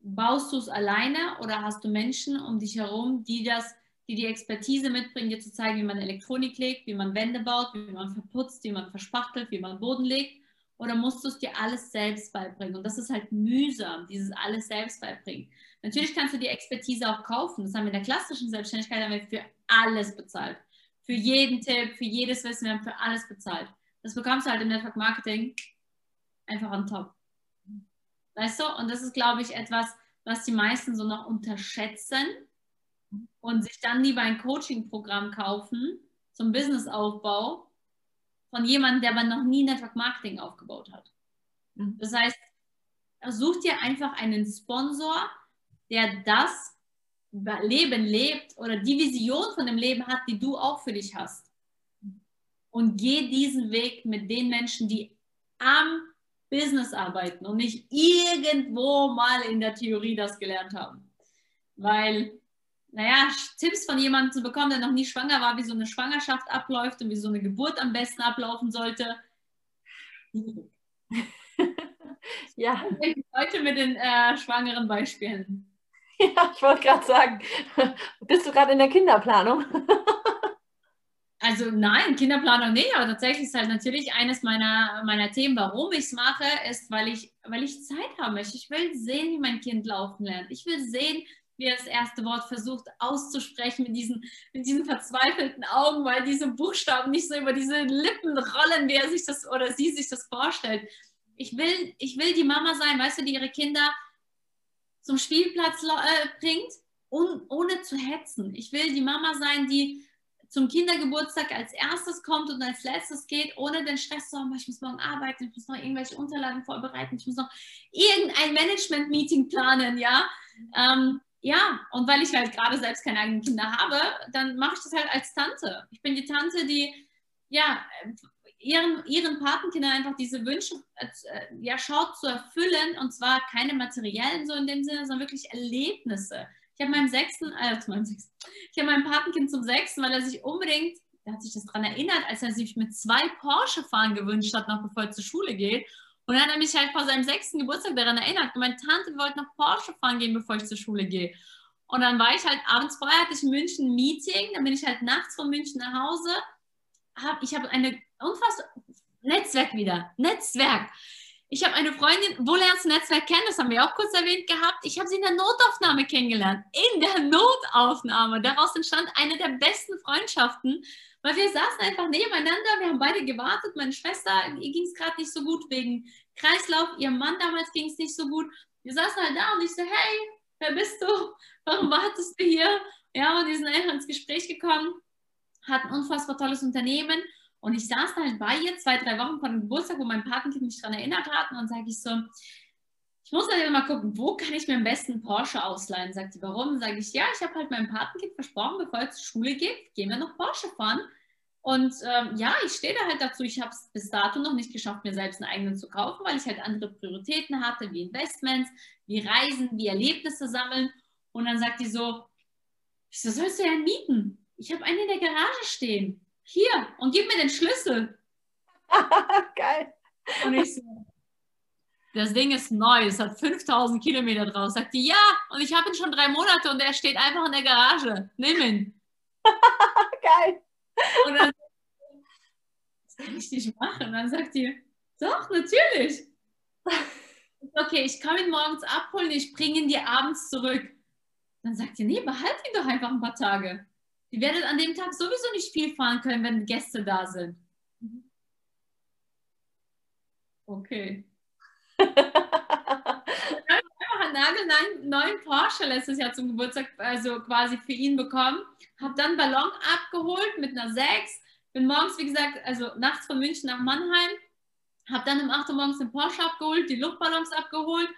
baust du es alleine oder hast du Menschen um dich herum, die das, die die Expertise mitbringen, dir zu zeigen, wie man Elektronik legt, wie man Wände baut, wie man verputzt, wie man verspachtelt, wie man Boden legt? Oder musst du es dir alles selbst beibringen? Und das ist halt mühsam, dieses alles selbst beibringen. Natürlich kannst du die Expertise auch kaufen. Das haben wir in der klassischen Selbstständigkeit haben wir für alles bezahlt. Für jeden Tipp, für jedes Wissen, wir haben für alles bezahlt. Das bekommst du halt im Network Marketing einfach on top. Weißt du? Und das ist, glaube ich, etwas, was die meisten so noch unterschätzen und sich dann lieber ein Coaching-Programm kaufen zum Businessaufbau von jemandem, der aber noch nie Network Marketing aufgebaut hat. Mhm. Das heißt, such dir einfach einen Sponsor, der das Leben lebt oder die Vision von dem Leben hat, die du auch für dich hast. Und geh diesen Weg mit den Menschen, die am Business arbeiten und nicht irgendwo mal in der Theorie das gelernt haben. Weil, naja, Tipps von jemandem zu bekommen, der noch nie schwanger war, wie so eine Schwangerschaft abläuft und wie so eine Geburt am besten ablaufen sollte. ja. Heute mit den äh, schwangeren Beispielen. Ja, ich wollte gerade sagen, bist du gerade in der Kinderplanung? Also nein, Kinderplanung nicht, aber tatsächlich ist halt natürlich eines meiner, meiner Themen, warum ich es mache, ist, weil ich, weil ich Zeit haben möchte. Ich will sehen, wie mein Kind laufen lernt. Ich will sehen, er das erste Wort versucht auszusprechen mit diesen, mit diesen verzweifelten Augen, weil diese Buchstaben nicht so über diese Lippen rollen, wie er sich das oder sie sich das vorstellt. Ich will, ich will die Mama sein, weißt du, die ihre Kinder zum Spielplatz äh, bringt, un, ohne zu hetzen. Ich will die Mama sein, die zum Kindergeburtstag als erstes kommt und als letztes geht, ohne den Stress zu haben, ich muss morgen arbeiten, ich muss noch irgendwelche Unterlagen vorbereiten, ich muss noch irgendein Management-Meeting planen, ja. Ähm, ja, und weil ich halt gerade selbst keine eigenen Kinder habe, dann mache ich das halt als Tante. Ich bin die Tante, die ja ihren, ihren Patenkindern einfach diese Wünsche äh, ja, schaut zu erfüllen und zwar keine materiellen so in dem Sinne, sondern wirklich Erlebnisse. Ich habe meinem sechsten, äh, zu meinem sechsten, ich habe meinem Patenkind zum sechsten, weil er sich unbedingt, er hat sich das daran erinnert, als er sich mit zwei Porsche fahren gewünscht hat, noch bevor er zur Schule geht. Und dann hat er mich halt vor seinem sechsten Geburtstag daran erinnert. Und meine Tante wollte noch Porsche fahren gehen, bevor ich zur Schule gehe. Und dann war ich halt abends vorher, hatte ich in München ein Meeting, dann bin ich halt nachts von München nach Hause. Hab, ich habe eine unfassbar Netzwerk wieder, Netzwerk. Ich habe eine Freundin, wo lernst du Netzwerk kennen? Das haben wir auch kurz erwähnt gehabt. Ich habe sie in der Notaufnahme kennengelernt. In der Notaufnahme. Daraus entstand eine der besten Freundschaften, weil wir saßen einfach nebeneinander. Wir haben beide gewartet. Meine Schwester, ihr ging es gerade nicht so gut wegen Kreislauf. Ihrem Mann damals ging es nicht so gut. Wir saßen halt da und ich so, hey, wer bist du? Warum wartest du hier? Ja, und die sind einfach ins Gespräch gekommen, hatten ein unfassbar tolles Unternehmen und ich saß halt bei ihr zwei, drei Wochen vor dem Geburtstag, wo mein Patenkind mich daran erinnert hat. Und dann sage ich so, ich muss halt mal gucken, wo kann ich mir am besten Porsche ausleihen? Sagt sie, warum? Sage ich, ja, ich habe halt meinem Patenkind versprochen, bevor er zur Schule geht, gehen wir noch Porsche fahren. Und ähm, ja, ich stehe da halt dazu. Ich habe es bis dato noch nicht geschafft, mir selbst einen eigenen zu kaufen, weil ich halt andere Prioritäten hatte, wie Investments, wie Reisen, wie Erlebnisse sammeln. Und dann sagt die so, wieso sollst du ja einen mieten? Ich habe einen in der Garage stehen hier und gib mir den Schlüssel. Geil. Und ich so, das Ding ist neu, es hat 5000 Kilometer drauf. Sagt die, ja, und ich habe ihn schon drei Monate und er steht einfach in der Garage. Nimm ihn. Geil. Und dann, das kann ich nicht machen. Und dann sagt die, doch, natürlich. Okay, ich kann ihn morgens abholen, ich bringe ihn dir abends zurück. Dann sagt die, nee, behalt ihn doch einfach ein paar Tage. Ihr werdet an dem Tag sowieso nicht viel fahren können, wenn Gäste da sind. Okay. Einen nagelneuen Porsche letztes Jahr zum Geburtstag, also quasi für ihn bekommen. Habe dann Ballon abgeholt mit einer 6. Bin morgens, wie gesagt, also nachts von München nach Mannheim. Habe dann um 8 Uhr morgens den Porsche abgeholt, die Luftballons abgeholt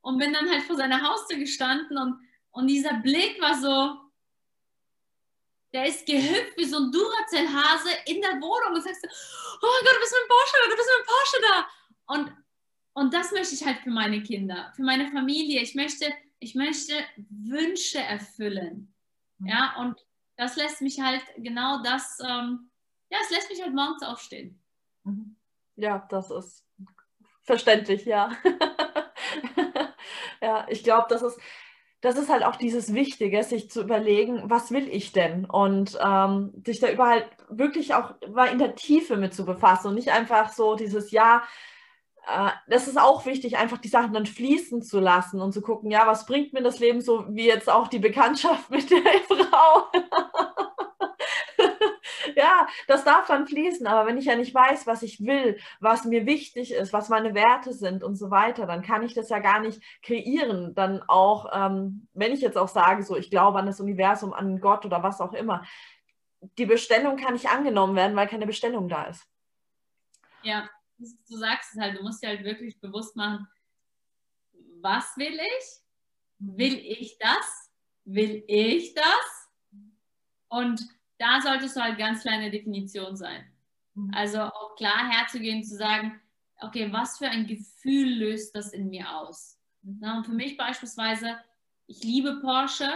und bin dann halt vor seiner Haustür gestanden und, und dieser Blick war so, der ist gehüpft wie so ein Duracell-Hase in der Wohnung und sagst, oh mein Gott, du bist mit dem Porsche da, du bist mit dem Porsche da. Und, und das möchte ich halt für meine Kinder, für meine Familie. Ich möchte, ich möchte Wünsche erfüllen. Mhm. Ja, und das lässt mich halt genau das, ähm, ja, es lässt mich halt morgens aufstehen. Mhm. Ja, das ist verständlich, ja. ja, ich glaube, das ist, das ist halt auch dieses Wichtige, sich zu überlegen, was will ich denn? Und ähm, sich da überall wirklich auch mal in der Tiefe mit zu befassen und nicht einfach so dieses Ja, das ist auch wichtig, einfach die Sachen dann fließen zu lassen und zu gucken, ja, was bringt mir das Leben so, wie jetzt auch die Bekanntschaft mit der Frau. ja, das darf dann fließen, aber wenn ich ja nicht weiß, was ich will, was mir wichtig ist, was meine Werte sind und so weiter, dann kann ich das ja gar nicht kreieren. Dann auch, ähm, wenn ich jetzt auch sage, so, ich glaube an das Universum, an Gott oder was auch immer, die Bestellung kann nicht angenommen werden, weil keine Bestellung da ist. Ja, du sagst es halt, du musst dir halt wirklich bewusst machen, was will ich? Will ich das? Will ich das? Und da solltest du halt ganz kleine Definition sein. Mhm. Also auch klar herzugehen, zu sagen, okay, was für ein Gefühl löst das in mir aus? Na, und für mich beispielsweise, ich liebe Porsche,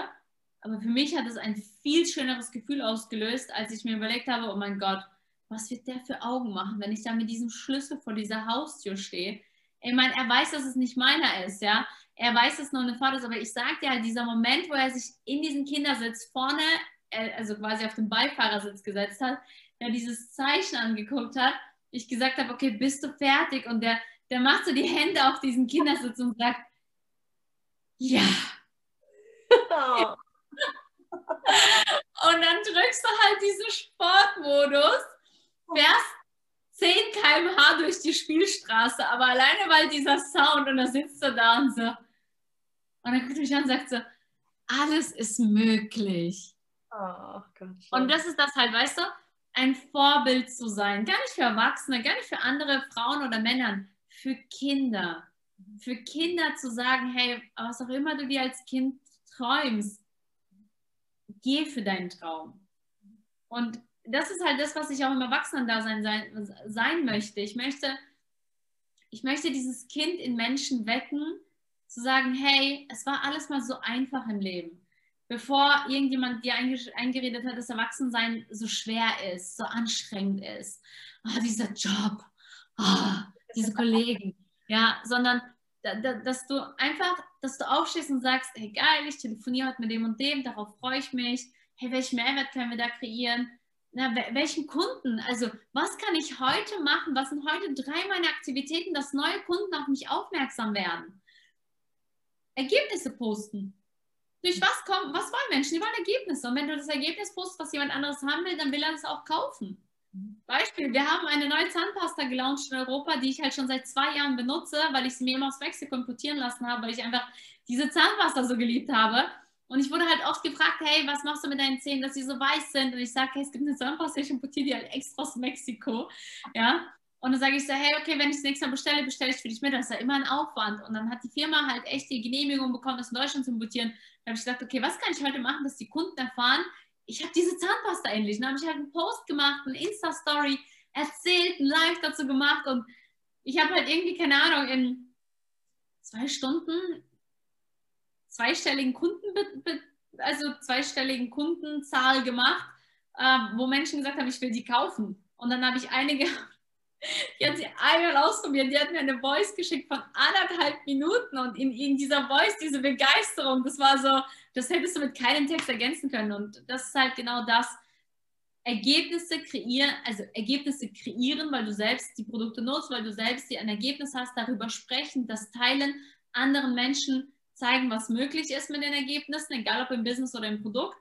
aber für mich hat es ein viel schöneres Gefühl ausgelöst, als ich mir überlegt habe, oh mein Gott, was wird der für Augen machen, wenn ich da mit diesem Schlüssel vor dieser Haustür stehe? Ich meine, er weiß, dass es nicht meiner ist, ja. Er weiß, dass es nur eine Fahrt ist, aber ich sage dir halt, dieser Moment, wo er sich in diesen Kindersitz vorne, äh, also quasi auf den Beifahrersitz gesetzt hat, der dieses Zeichen angeguckt hat, ich gesagt habe, okay, bist du fertig? Und der, der macht so die Hände auf diesen Kindersitz und sagt, ja. Oh. und dann drückst du halt diesen Sportmodus, fährst 10 km/h durch die Spielstraße, aber alleine weil dieser Sound und da sitzt du da und so. Und dann guckt mich an und sagt so, alles ist möglich. Oh. Und das ist das halt, weißt du, ein Vorbild zu sein. Gar nicht für Erwachsene, gar nicht für andere Frauen oder Männer, für Kinder. Für Kinder zu sagen, hey, was auch immer du dir als Kind träumst, geh für deinen Traum. Und das ist halt das, was ich auch im Erwachsenen-Dasein sein, sein möchte. Ich möchte, ich möchte dieses Kind in Menschen wecken, zu sagen, hey, es war alles mal so einfach im Leben. Bevor irgendjemand dir eingeredet hat, dass Erwachsensein so schwer ist, so anstrengend ist. Oh, dieser Job, oh, diese Kollegen. Ja, sondern dass du einfach, dass du aufstehst und sagst, hey geil, ich telefoniere heute mit dem und dem, darauf freue ich mich. Hey, welchen Mehrwert können wir da kreieren? Na, welchen Kunden? Also, was kann ich heute machen? Was sind heute drei meiner Aktivitäten, dass neue Kunden auf mich aufmerksam werden? Ergebnisse posten. Durch was kommen, was wollen Menschen? Die wollen Ergebnisse. Und wenn du das Ergebnis postest, was jemand anderes haben will, dann will er das auch kaufen. Beispiel, wir haben eine neue Zahnpasta gelauncht in Europa, die ich halt schon seit zwei Jahren benutze, weil ich sie mir immer aus Mexiko importieren lassen habe, weil ich einfach diese Zahnpasta so geliebt habe. Und ich wurde halt oft gefragt, hey, was machst du mit deinen Zähnen, dass sie so weiß sind? Und ich sage, hey, es gibt eine Zahnpasta, ich importiere die halt extra aus Mexiko. Ja. Und dann sage ich so, hey, okay, wenn ich das nächste Mal bestelle, bestelle ich für dich mit. Das ist ja immer ein Aufwand. Und dann hat die Firma halt echt die Genehmigung bekommen, das in Deutschland zu importieren. Da habe ich gedacht, okay, was kann ich heute machen, dass die Kunden erfahren, ich habe diese Zahnpasta endlich. Dann habe ich halt einen Post gemacht, eine Insta-Story erzählt, ein Live dazu gemacht. Und ich habe halt irgendwie, keine Ahnung, in zwei Stunden zweistelligen Kunden, also zweistelligen Kundenzahl gemacht, äh, wo Menschen gesagt haben, ich will die kaufen. Und dann habe ich einige, die hat sie einmal ausprobiert, die hat mir eine Voice geschickt von anderthalb Minuten und in, in dieser Voice diese Begeisterung, das war so, das hättest du mit keinem Text ergänzen können. Und das ist halt genau das. Ergebnisse kreieren, also Ergebnisse kreieren, weil du selbst die Produkte nutzt, weil du selbst ein Ergebnis hast, darüber sprechen, das teilen, anderen Menschen zeigen, was möglich ist mit den Ergebnissen, egal ob im Business oder im Produkt.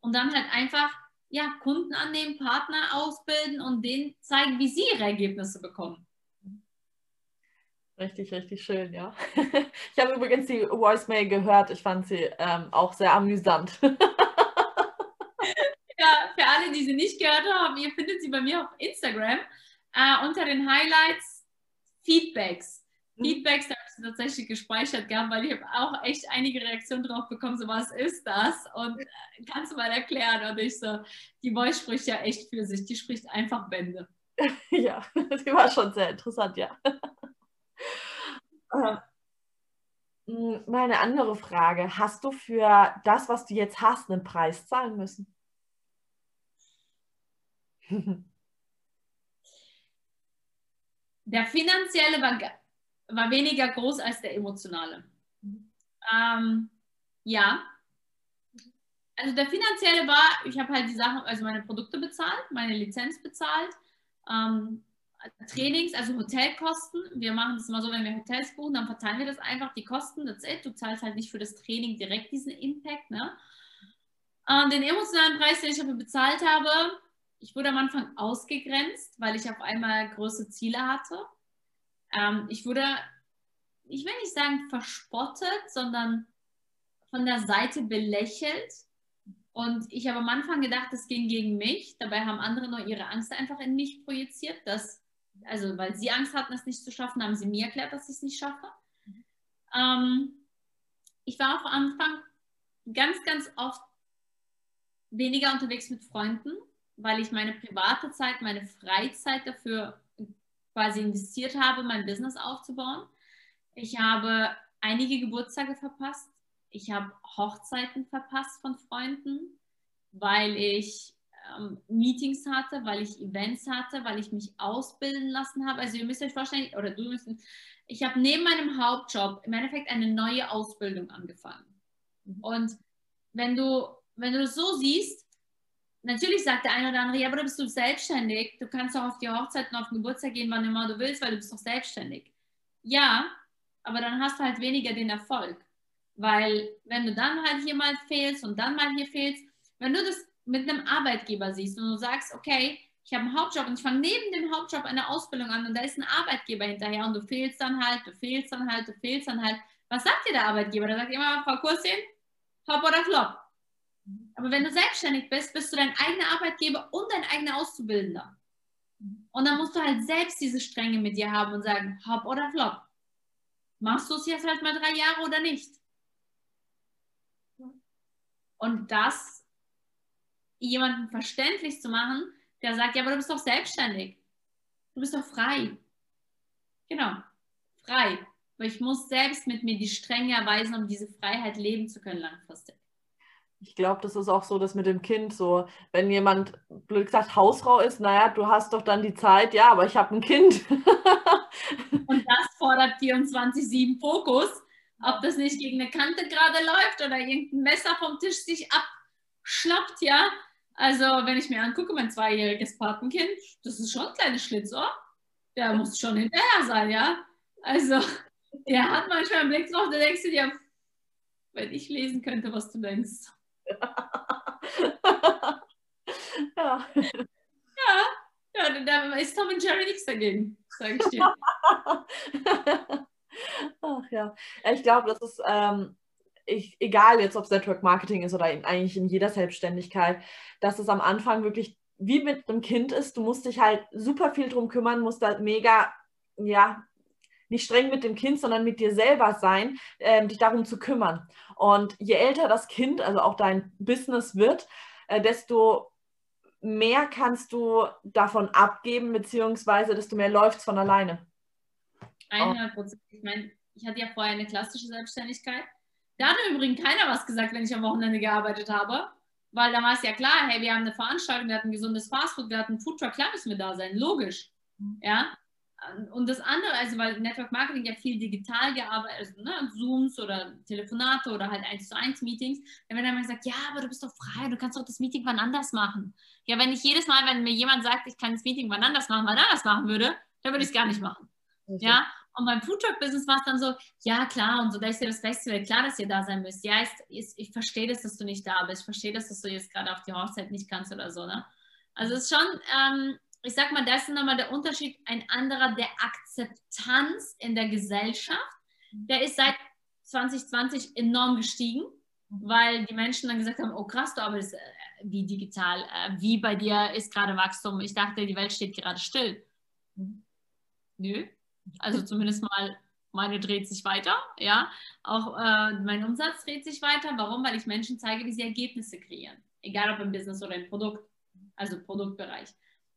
Und dann halt einfach ja, Kunden annehmen, Partner ausbilden und denen zeigen, wie sie ihre Ergebnisse bekommen. Richtig, richtig schön, ja. Ich habe übrigens die Voicemail gehört. Ich fand sie ähm, auch sehr amüsant. ja, für alle, die sie nicht gehört haben, ihr findet sie bei mir auf Instagram äh, unter den Highlights Feedbacks. Mhm. Feedbacks, da tatsächlich gespeichert gehabt, weil ich habe auch echt einige Reaktionen drauf bekommen, so was ist das? Und äh, kannst du mal erklären? Und ich so, die Voice spricht ja echt für sich, die spricht einfach Bände. ja, die war schon sehr interessant, ja. Äh, meine andere Frage, hast du für das, was du jetzt hast, einen Preis zahlen müssen? Der finanzielle war war weniger groß als der emotionale. Ähm, ja. Also der finanzielle war, ich habe halt die Sachen, also meine Produkte bezahlt, meine Lizenz bezahlt, ähm, Trainings, also Hotelkosten. Wir machen das immer so, wenn wir Hotels buchen, dann verteilen wir das einfach, die Kosten, that's it. Du zahlst halt nicht für das Training direkt diesen Impact. Ne? Und den emotionalen Preis, den ich dafür bezahlt habe, ich wurde am Anfang ausgegrenzt, weil ich auf einmal große Ziele hatte. Ähm, ich wurde, ich will nicht sagen verspottet, sondern von der Seite belächelt. Und ich habe am Anfang gedacht, das ging gegen mich. Dabei haben andere nur ihre Angst einfach in mich projiziert. Dass, also, weil sie Angst hatten, es nicht zu schaffen, haben sie mir erklärt, dass ich es nicht schaffe. Ähm, ich war am Anfang ganz, ganz oft weniger unterwegs mit Freunden, weil ich meine private Zeit, meine Freizeit dafür quasi investiert habe, mein Business aufzubauen. Ich habe einige Geburtstage verpasst. Ich habe Hochzeiten verpasst von Freunden, weil ich ähm, Meetings hatte, weil ich Events hatte, weil ich mich ausbilden lassen habe. Also ihr müsst euch vorstellen, oder du müsst, ich habe neben meinem Hauptjob im Endeffekt eine neue Ausbildung angefangen. Mhm. Und wenn du, wenn du das so siehst, natürlich sagt der eine oder andere, ja, aber du bist du selbstständig, du kannst auch auf die Hochzeiten, auf den Geburtstag gehen, wann immer du willst, weil du bist doch selbstständig. Ja, aber dann hast du halt weniger den Erfolg. Weil wenn du dann halt hier mal fehlst und dann mal hier fehlst, wenn du das mit einem Arbeitgeber siehst und du sagst, okay, ich habe einen Hauptjob und ich fange neben dem Hauptjob eine Ausbildung an und da ist ein Arbeitgeber hinterher und du fehlst dann halt, du fehlst dann halt, du fehlst dann halt. Was sagt dir der Arbeitgeber? Der sagt immer, Frau Kursin, hopp oder flop. Aber wenn du selbstständig bist, bist du dein eigener Arbeitgeber und dein eigener Auszubildender. Und dann musst du halt selbst diese Stränge mit dir haben und sagen, hopp oder flop. Machst du es jetzt halt mal drei Jahre oder nicht? Und das jemandem verständlich zu machen, der sagt, ja, aber du bist doch selbstständig. Du bist doch frei. Genau, frei. Aber ich muss selbst mit mir die Stränge erweisen, um diese Freiheit leben zu können langfristig. Ich glaube, das ist auch so, dass mit dem Kind so, wenn jemand, blöd gesagt, Hausfrau ist, naja, du hast doch dann die Zeit, ja, aber ich habe ein Kind. Und das fordert 24-7 Fokus, ob das nicht gegen eine Kante gerade läuft oder irgendein Messer vom Tisch sich abschlappt, ja. Also, wenn ich mir angucke, mein zweijähriges Patenkind, das ist schon ein kleines Schlitzohr. Der muss schon hinterher sein, ja. Also, der hat manchmal einen Blick drauf, da denkst du dir, wenn ich lesen könnte, was du denkst. Ja. Ja, ja, da ist Tom und Jerry nichts dagegen, sage ich dir. Ach ja. Ich glaube, das ist ähm, ich, egal jetzt, ob es Network Marketing ist oder in, eigentlich in jeder Selbstständigkeit, dass es am Anfang wirklich wie mit einem Kind ist. Du musst dich halt super viel drum kümmern, musst da mega, ja, nicht streng mit dem Kind, sondern mit dir selber sein, ähm, dich darum zu kümmern. Und je älter das Kind, also auch dein Business wird, äh, desto mehr kannst du davon abgeben, beziehungsweise desto mehr läuft es von alleine. 100 Prozent. Ich meine, ich hatte ja vorher eine klassische Selbstständigkeit. Da hat im Übrigen keiner was gesagt, wenn ich am Wochenende gearbeitet habe. Weil da war es ja klar, hey, wir haben eine Veranstaltung, wir hatten gesundes Fastfood, wir hatten Foodtruck, klar müssen wir da sein, logisch. Ja, und das andere, also weil Network Marketing ja viel digital gearbeitet, also, ne, Zooms oder Telefonate oder halt 1 zu 1 Meetings, dann wird dann mal gesagt, ja, aber du bist doch frei, du kannst doch das Meeting wann anders machen. Ja, wenn ich jedes Mal, wenn mir jemand sagt, ich kann das Meeting wann anders machen, wann anders machen würde, dann würde ich es gar nicht machen. Okay. Ja, und beim Foodtruck-Business war es dann so, ja klar, und so, da ist ja das Festival, klar, dass ihr da sein müsst. Ja, ist, ist, ich verstehe das, dass du nicht da bist. Ich verstehe das, dass du jetzt gerade auf die Hochzeit nicht kannst oder so. Ne? Also es ist schon, ähm, ich sag mal, das ist nochmal der Unterschied, ein anderer der Akzeptanz in der Gesellschaft. Der ist seit 2020 enorm gestiegen, weil die Menschen dann gesagt haben, oh krass, du arbeitest äh, wie digital, äh, wie bei dir ist gerade Wachstum. Ich dachte, die Welt steht gerade still. Nö. Also zumindest mal meine dreht sich weiter, ja. Auch äh, mein Umsatz dreht sich weiter. Warum? Weil ich Menschen zeige, wie sie Ergebnisse kreieren. Egal ob im Business oder im Produkt, also Produktbereich.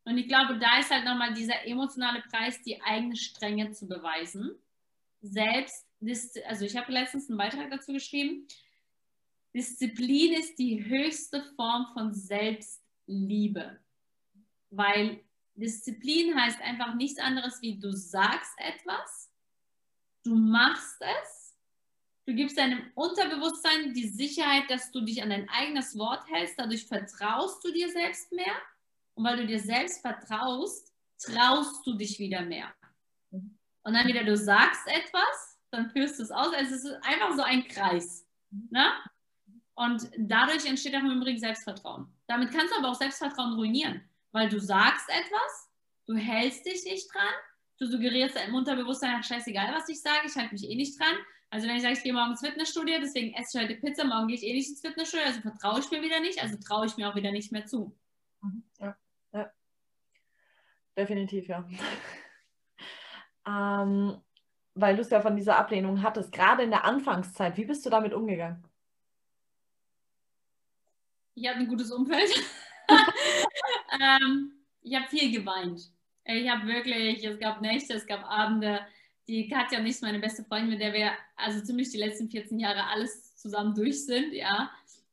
Und ich glaube, da ist halt nochmal dieser emotionale Preis, die eigene Strenge zu beweisen. Selbst, also ich habe letztens einen Beitrag dazu geschrieben, Disziplin ist die höchste Form von Selbstliebe. Weil Disziplin heißt einfach nichts anderes wie du sagst etwas, du machst es, du gibst deinem Unterbewusstsein die Sicherheit, dass du dich an dein eigenes Wort hältst, dadurch vertraust du dir selbst mehr und weil du dir selbst vertraust, traust du dich wieder mehr. Mhm. Und dann wieder, du sagst etwas, dann führst du es aus. Also es ist einfach so ein Kreis. Ne? Und dadurch entsteht auch im Übrigen Selbstvertrauen. Damit kannst du aber auch Selbstvertrauen ruinieren, weil du sagst etwas, du hältst dich nicht dran, du suggerierst deinem Unterbewusstsein, scheißegal, was ich sage, ich halte mich eh nicht dran. Also wenn ich sage, ich gehe morgen ins Fitnessstudio, deswegen esse ich heute Pizza, morgen gehe ich eh nicht ins Fitnessstudio, also vertraue ich mir wieder nicht, also traue ich mir auch wieder nicht mehr zu. Definitiv, ja. ähm, weil du es ja von dieser Ablehnung hattest, gerade in der Anfangszeit, wie bist du damit umgegangen? Ich habe ein gutes Umfeld. ähm, ich habe viel geweint. Ich habe wirklich, es gab Nächte, es gab Abende. Die Katja und ich, meine beste Freundin, mit der wir also ziemlich die letzten 14 Jahre alles zusammen durch sind, ja.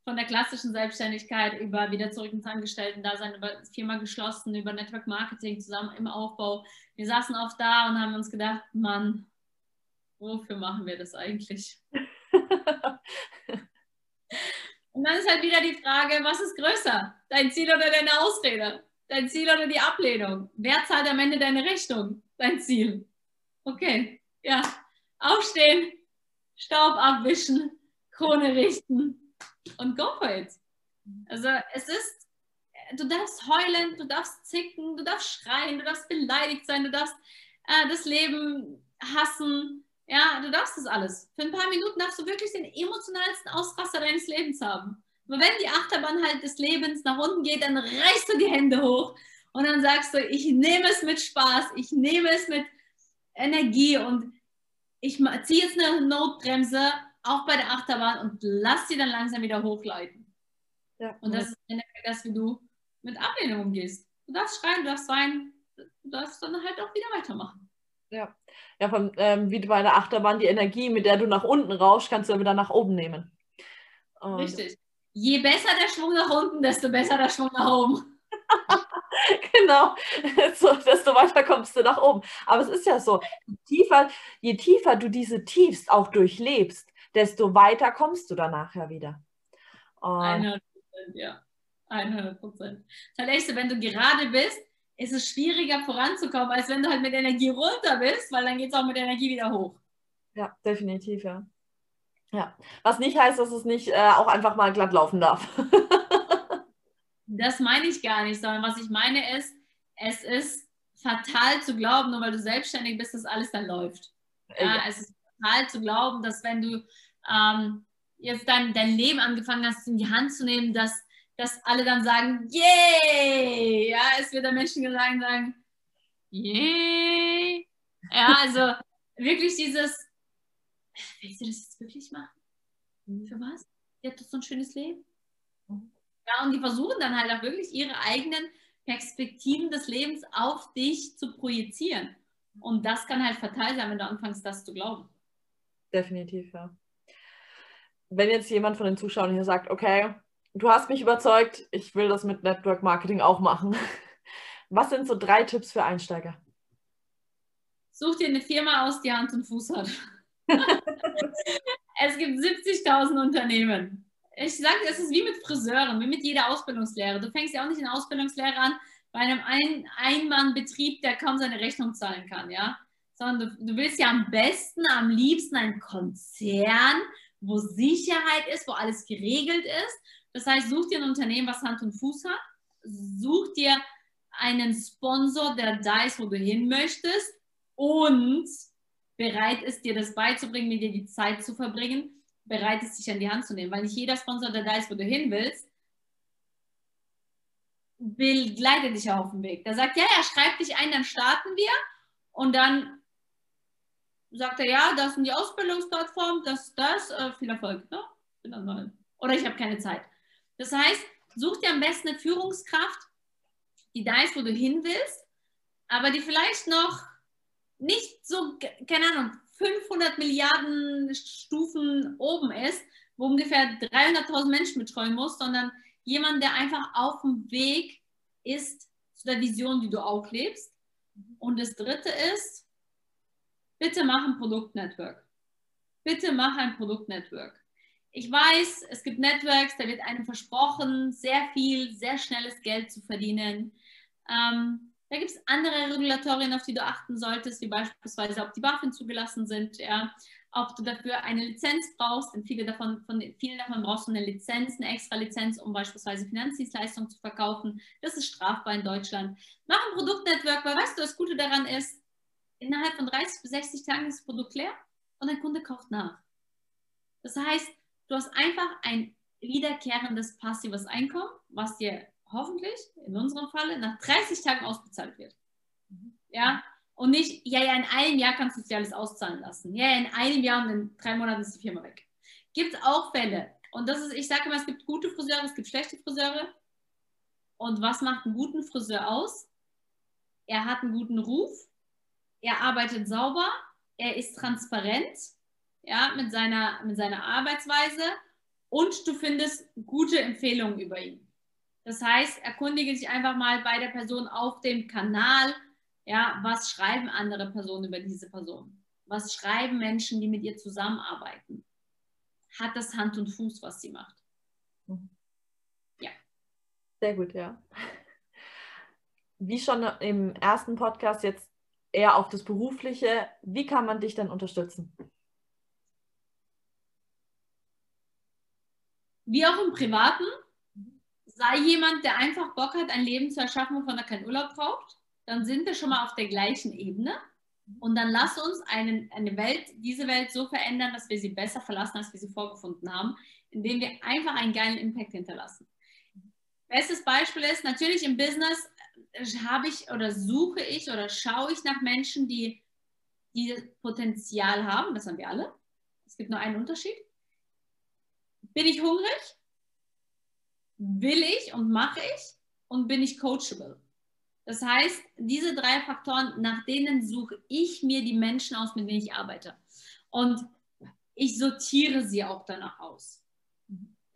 Von der klassischen Selbstständigkeit über wieder zurück ins Angestellten-Dasein, über Firma geschlossen, über Network Marketing zusammen im Aufbau. Wir saßen oft da und haben uns gedacht, Mann, wofür machen wir das eigentlich? und dann ist halt wieder die Frage, was ist größer? Dein Ziel oder deine Ausrede? Dein Ziel oder die Ablehnung? Wer zahlt am Ende deine Rechnung? Dein Ziel. Okay, ja. Aufstehen, Staub abwischen, Krone richten und go for it. Also es ist, du darfst heulen, du darfst zicken, du darfst schreien, du darfst beleidigt sein, du darfst äh, das Leben hassen, ja, du darfst das alles. Für ein paar Minuten darfst du wirklich den emotionalsten Ausraster deines Lebens haben. Aber wenn die Achterbahn halt des Lebens nach unten geht, dann reißt du die Hände hoch und dann sagst du, ich nehme es mit Spaß, ich nehme es mit Energie und ich ziehe jetzt eine Notbremse auch bei der Achterbahn und lass sie dann langsam wieder hochleiten. Ja, und das ist das, wie du mit Ablehnung umgehst. Du darfst schreien, du darfst weinen, du darfst dann halt auch wieder weitermachen. Ja, ja von, ähm, wie bei der Achterbahn, die Energie, mit der du nach unten rauschst, kannst du wieder nach oben nehmen. Und Richtig. Je besser der Schwung nach unten, desto besser der Schwung nach oben. genau, so, desto weiter kommst du nach oben. Aber es ist ja so, tiefer, je tiefer du diese Tiefs auch durchlebst, desto weiter kommst du danach ja wieder. 100 Prozent, ja. 100 Prozent. Das heißt, wenn du gerade bist, ist es schwieriger voranzukommen, als wenn du halt mit Energie runter bist, weil dann geht es auch mit Energie wieder hoch. Ja, definitiv, ja. Ja, was nicht heißt, dass es nicht äh, auch einfach mal glatt laufen darf. das meine ich gar nicht, sondern was ich meine ist, es ist fatal zu glauben, nur weil du selbstständig bist, dass alles dann läuft. Ja, ja. Es ist fatal zu glauben, dass wenn du ähm, jetzt dein, dein Leben angefangen hast, in die Hand zu nehmen, dass dass alle dann sagen, yay! Ja, es wird der Menschen sagen, sagen, yay! Ja, also wirklich dieses, willst du das jetzt wirklich machen? Für was? Ihr habt doch so ein schönes Leben. Ja, und die versuchen dann halt auch wirklich ihre eigenen Perspektiven des Lebens auf dich zu projizieren. Und das kann halt fatal sein, wenn du anfängst, das zu glauben. Definitiv, ja. Wenn jetzt jemand von den Zuschauern hier sagt, okay, du hast mich überzeugt, ich will das mit Network Marketing auch machen. Was sind so drei Tipps für Einsteiger? Such dir eine Firma aus, die Hand und Fuß hat. es gibt 70.000 Unternehmen. Ich sage, es ist wie mit Friseuren, wie mit jeder Ausbildungslehre. Du fängst ja auch nicht in Ausbildungslehre an bei einem Ein Einmannbetrieb, der kaum seine Rechnung zahlen kann, ja. Sondern du, du willst ja am besten, am liebsten einen Konzern, wo Sicherheit ist, wo alles geregelt ist das heißt, such dir ein Unternehmen, was Hand und Fuß hat. Such dir einen Sponsor, der da ist, wo du hin möchtest und bereit ist, dir das beizubringen, mit dir die Zeit zu verbringen, bereit ist, dich an die Hand zu nehmen. Weil nicht jeder Sponsor, der da ist, wo du hin willst, begleitet dich auf dem Weg. Der sagt, ja, er schreibt dich ein, dann starten wir und dann sagt er, ja, das sind die Ausbildungsplattformen, das, das, äh, viel Erfolg. Ne? Oder ich habe keine Zeit. Das heißt, such dir am besten eine Führungskraft, die da ist, wo du hin willst, aber die vielleicht noch nicht so, keine Ahnung, 500 Milliarden Stufen oben ist, wo ungefähr 300.000 Menschen betreuen muss, sondern jemand, der einfach auf dem Weg ist zu der Vision, die du auch lebst. Und das dritte ist, bitte mach ein Produktnetwork. Bitte mach ein Produktnetwork. Ich weiß, es gibt Networks, da wird einem versprochen, sehr viel, sehr schnelles Geld zu verdienen. Ähm, da gibt es andere Regulatorien, auf die du achten solltest, wie beispielsweise, ob die BaFin zugelassen sind, ja, ob du dafür eine Lizenz brauchst, denn viele davon, von vielen davon brauchst du eine Lizenz, eine extra Lizenz, um beispielsweise Finanzdienstleistungen zu verkaufen. Das ist strafbar in Deutschland. Mach ein Produktnetwork, weil weißt du, das Gute daran ist, innerhalb von 30 bis 60 Tagen ist das Produkt leer und dein Kunde kauft nach. Das heißt, Du hast einfach ein wiederkehrendes passives Einkommen, was dir hoffentlich in unserem Falle nach 30 Tagen ausbezahlt wird. Ja, und nicht, ja, ja, in einem Jahr kannst du dir alles auszahlen lassen. Ja, in einem Jahr und in drei Monaten ist die Firma weg. Gibt es auch Fälle. Und das ist, ich sage immer, es gibt gute Friseure, es gibt schlechte Friseure. Und was macht einen guten Friseur aus? er hat einen guten Ruf, er arbeitet sauber, er ist transparent, ja, mit seiner, mit seiner Arbeitsweise und du findest gute Empfehlungen über ihn. Das heißt, erkundige dich einfach mal bei der Person auf dem Kanal, ja, was schreiben andere Personen über diese Person? Was schreiben Menschen, die mit ihr zusammenarbeiten? Hat das Hand und Fuß, was sie macht? Mhm. Ja. Sehr gut, ja. Wie schon im ersten Podcast jetzt eher auf das Berufliche, wie kann man dich denn unterstützen? Wie auch im Privaten, sei jemand, der einfach Bock hat, ein Leben zu erschaffen, wovon er keinen Urlaub braucht. Dann sind wir schon mal auf der gleichen Ebene. Und dann lass uns einen, eine Welt, diese Welt so verändern, dass wir sie besser verlassen, als wir sie vorgefunden haben, indem wir einfach einen geilen Impact hinterlassen. Bestes Beispiel ist natürlich im Business habe ich oder suche ich oder schaue ich nach Menschen, die, die Potenzial haben. Das haben wir alle. Es gibt nur einen Unterschied. Bin ich hungrig? Will ich und mache ich? Und bin ich coachable? Das heißt, diese drei Faktoren, nach denen suche ich mir die Menschen aus, mit denen ich arbeite. Und ich sortiere sie auch danach aus.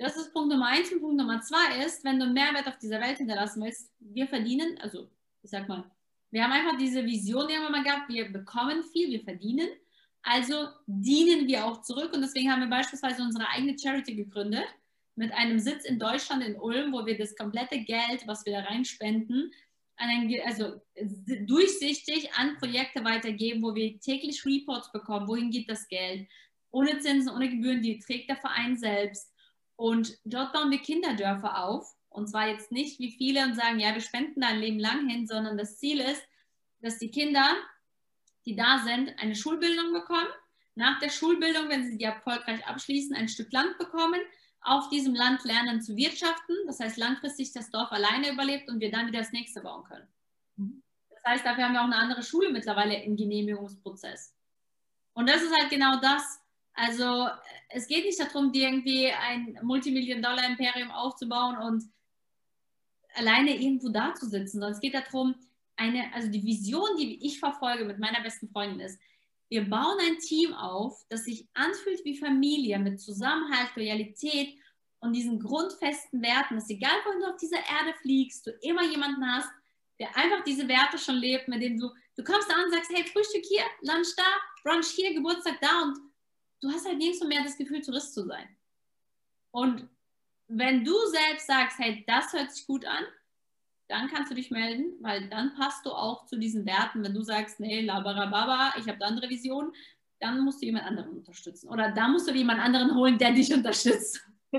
Das ist Punkt Nummer eins. Und Punkt Nummer zwei ist, wenn du Mehrwert auf dieser Welt hinterlassen willst, wir verdienen, also ich sag mal, wir haben einfach diese Vision irgendwann mal gehabt, wir bekommen viel, wir verdienen. Also dienen wir auch zurück. Und deswegen haben wir beispielsweise unsere eigene Charity gegründet mit einem Sitz in Deutschland, in Ulm, wo wir das komplette Geld, was wir da reinspenden, also durchsichtig an Projekte weitergeben, wo wir täglich Reports bekommen, wohin geht das Geld, ohne Zinsen, ohne Gebühren, die trägt der Verein selbst. Und dort bauen wir Kinderdörfer auf. Und zwar jetzt nicht wie viele und sagen, ja, wir spenden da ein Leben lang hin, sondern das Ziel ist, dass die Kinder, die da sind, eine Schulbildung bekommen. Nach der Schulbildung, wenn sie die erfolgreich abschließen, ein Stück Land bekommen, auf diesem Land lernen zu wirtschaften. Das heißt, langfristig das Dorf alleine überlebt und wir dann wieder das nächste bauen können. Mhm. Das heißt, dafür haben wir auch eine andere Schule mittlerweile im Genehmigungsprozess. Und das ist halt genau das. Also es geht nicht darum, dir irgendwie ein Multimillion-Dollar-Imperium aufzubauen und alleine irgendwo da zu sitzen, sondern es geht darum, eine, also die Vision, die ich verfolge mit meiner besten Freundin ist, wir bauen ein Team auf, das sich anfühlt wie Familie mit Zusammenhalt, Loyalität und diesen grundfesten Werten, dass egal wohin du auf dieser Erde fliegst, du immer jemanden hast, der einfach diese Werte schon lebt, mit dem du, du kommst da an und sagst, hey, Frühstück hier, Lunch da, Brunch hier, Geburtstag da und du hast halt nirgends mehr das Gefühl, Tourist zu sein. Und wenn du selbst sagst, hey, das hört sich gut an, dann kannst du dich melden, weil dann passt du auch zu diesen Werten. Wenn du sagst, nee, labarababa, ich habe eine andere Vision, dann musst du jemand anderen unterstützen. Oder da musst du jemand anderen holen, der dich unterstützt.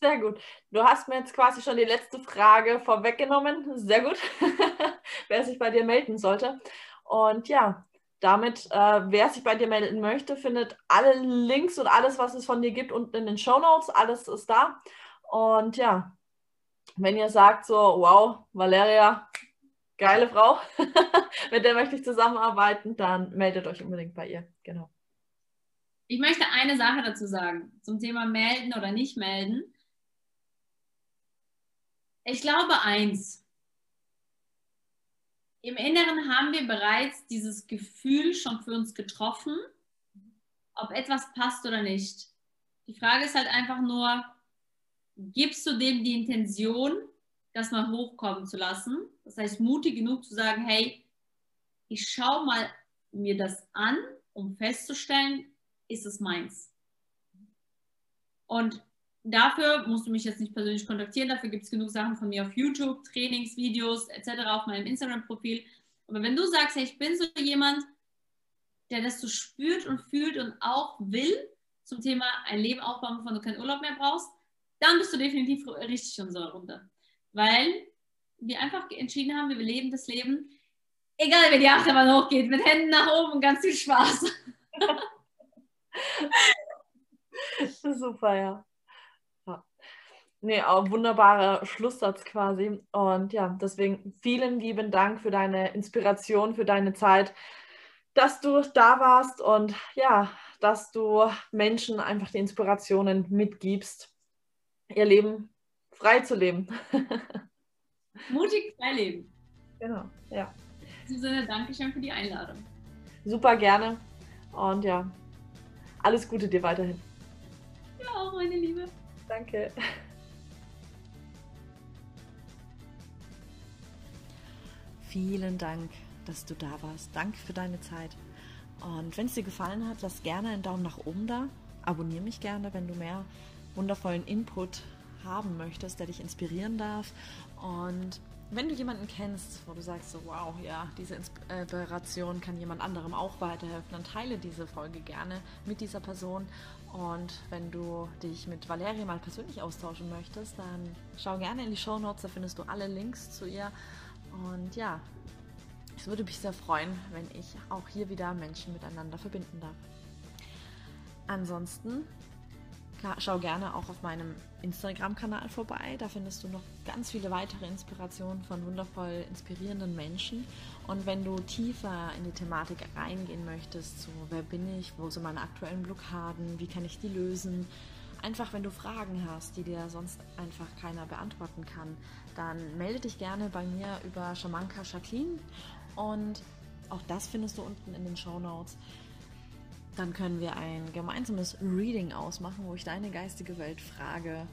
Sehr gut. Du hast mir jetzt quasi schon die letzte Frage vorweggenommen. Sehr gut. wer sich bei dir melden sollte. Und ja, damit, äh, wer sich bei dir melden möchte, findet alle Links und alles, was es von dir gibt, unten in den Show Notes. Alles ist da. Und ja, wenn ihr sagt so, wow, Valeria, geile Frau, mit der möchte ich zusammenarbeiten, dann meldet euch unbedingt bei ihr. Genau. Ich möchte eine Sache dazu sagen, zum Thema melden oder nicht melden. Ich glaube eins. Im Inneren haben wir bereits dieses Gefühl schon für uns getroffen, ob etwas passt oder nicht. Die Frage ist halt einfach nur, gibst du dem die Intention, das mal hochkommen zu lassen. Das heißt, mutig genug zu sagen, hey, ich schaue mal mir das an, um festzustellen, ist es meins. Und dafür musst du mich jetzt nicht persönlich kontaktieren, dafür gibt es genug Sachen von mir auf YouTube, Trainingsvideos etc. auf meinem Instagram-Profil. Aber wenn du sagst, hey, ich bin so jemand, der das so spürt und fühlt und auch will zum Thema ein Leben aufbauen, wovon du keinen Urlaub mehr brauchst, dann bist du definitiv richtig in unserer Runde. Weil wir einfach entschieden haben, wir leben das Leben, egal wie die Achterbahn hochgeht, mit Händen nach oben und ganz viel Spaß. Super, ja. ja. Nee, auch wunderbarer Schlusssatz quasi. Und ja, deswegen vielen lieben Dank für deine Inspiration, für deine Zeit, dass du da warst und ja, dass du Menschen einfach die Inspirationen mitgibst ihr Leben frei zu leben. Mutig frei leben. Genau, ja. In diesem Sinne, danke schön für die Einladung. Super gerne. Und ja, alles Gute dir weiterhin. Ja, auch meine Liebe. Danke. Vielen Dank, dass du da warst. Danke für deine Zeit. Und wenn es dir gefallen hat, lass gerne einen Daumen nach oben da. Abonniere mich gerne, wenn du mehr wundervollen Input haben möchtest, der dich inspirieren darf. Und wenn du jemanden kennst, wo du sagst, so, wow, ja, diese Inspiration kann jemand anderem auch weiterhelfen, dann teile diese Folge gerne mit dieser Person. Und wenn du dich mit Valeria mal persönlich austauschen möchtest, dann schau gerne in die Show Notes, da findest du alle Links zu ihr. Und ja, es würde mich sehr freuen, wenn ich auch hier wieder Menschen miteinander verbinden darf. Ansonsten schau gerne auch auf meinem Instagram-Kanal vorbei. Da findest du noch ganz viele weitere Inspirationen von wundervoll inspirierenden Menschen. Und wenn du tiefer in die Thematik reingehen möchtest, so wer bin ich, wo sind meine aktuellen Blockaden, wie kann ich die lösen, einfach wenn du Fragen hast, die dir sonst einfach keiner beantworten kann, dann melde dich gerne bei mir über Shamanka Jacqueline und auch das findest du unten in den Show Notes. Dann können wir ein gemeinsames Reading ausmachen, wo ich deine geistige Welt frage,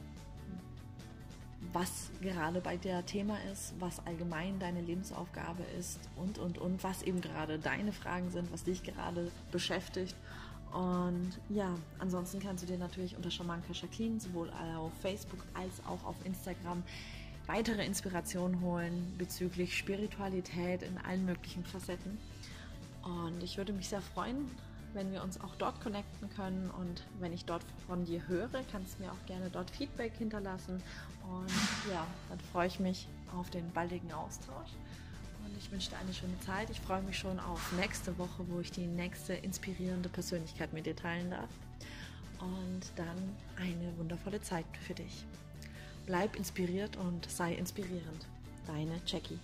was gerade bei dir Thema ist, was allgemein deine Lebensaufgabe ist und, und, und, was eben gerade deine Fragen sind, was dich gerade beschäftigt. Und ja, ansonsten kannst du dir natürlich unter Schamanka Jacqueline sowohl auf Facebook als auch auf Instagram weitere Inspirationen holen bezüglich Spiritualität in allen möglichen Facetten. Und ich würde mich sehr freuen, wenn wir uns auch dort connecten können. Und wenn ich dort von dir höre, kannst du mir auch gerne dort Feedback hinterlassen. Und ja, dann freue ich mich auf den baldigen Austausch. Und ich wünsche dir eine schöne Zeit. Ich freue mich schon auf nächste Woche, wo ich die nächste inspirierende Persönlichkeit mit dir teilen darf. Und dann eine wundervolle Zeit für dich. Bleib inspiriert und sei inspirierend. Deine Jackie.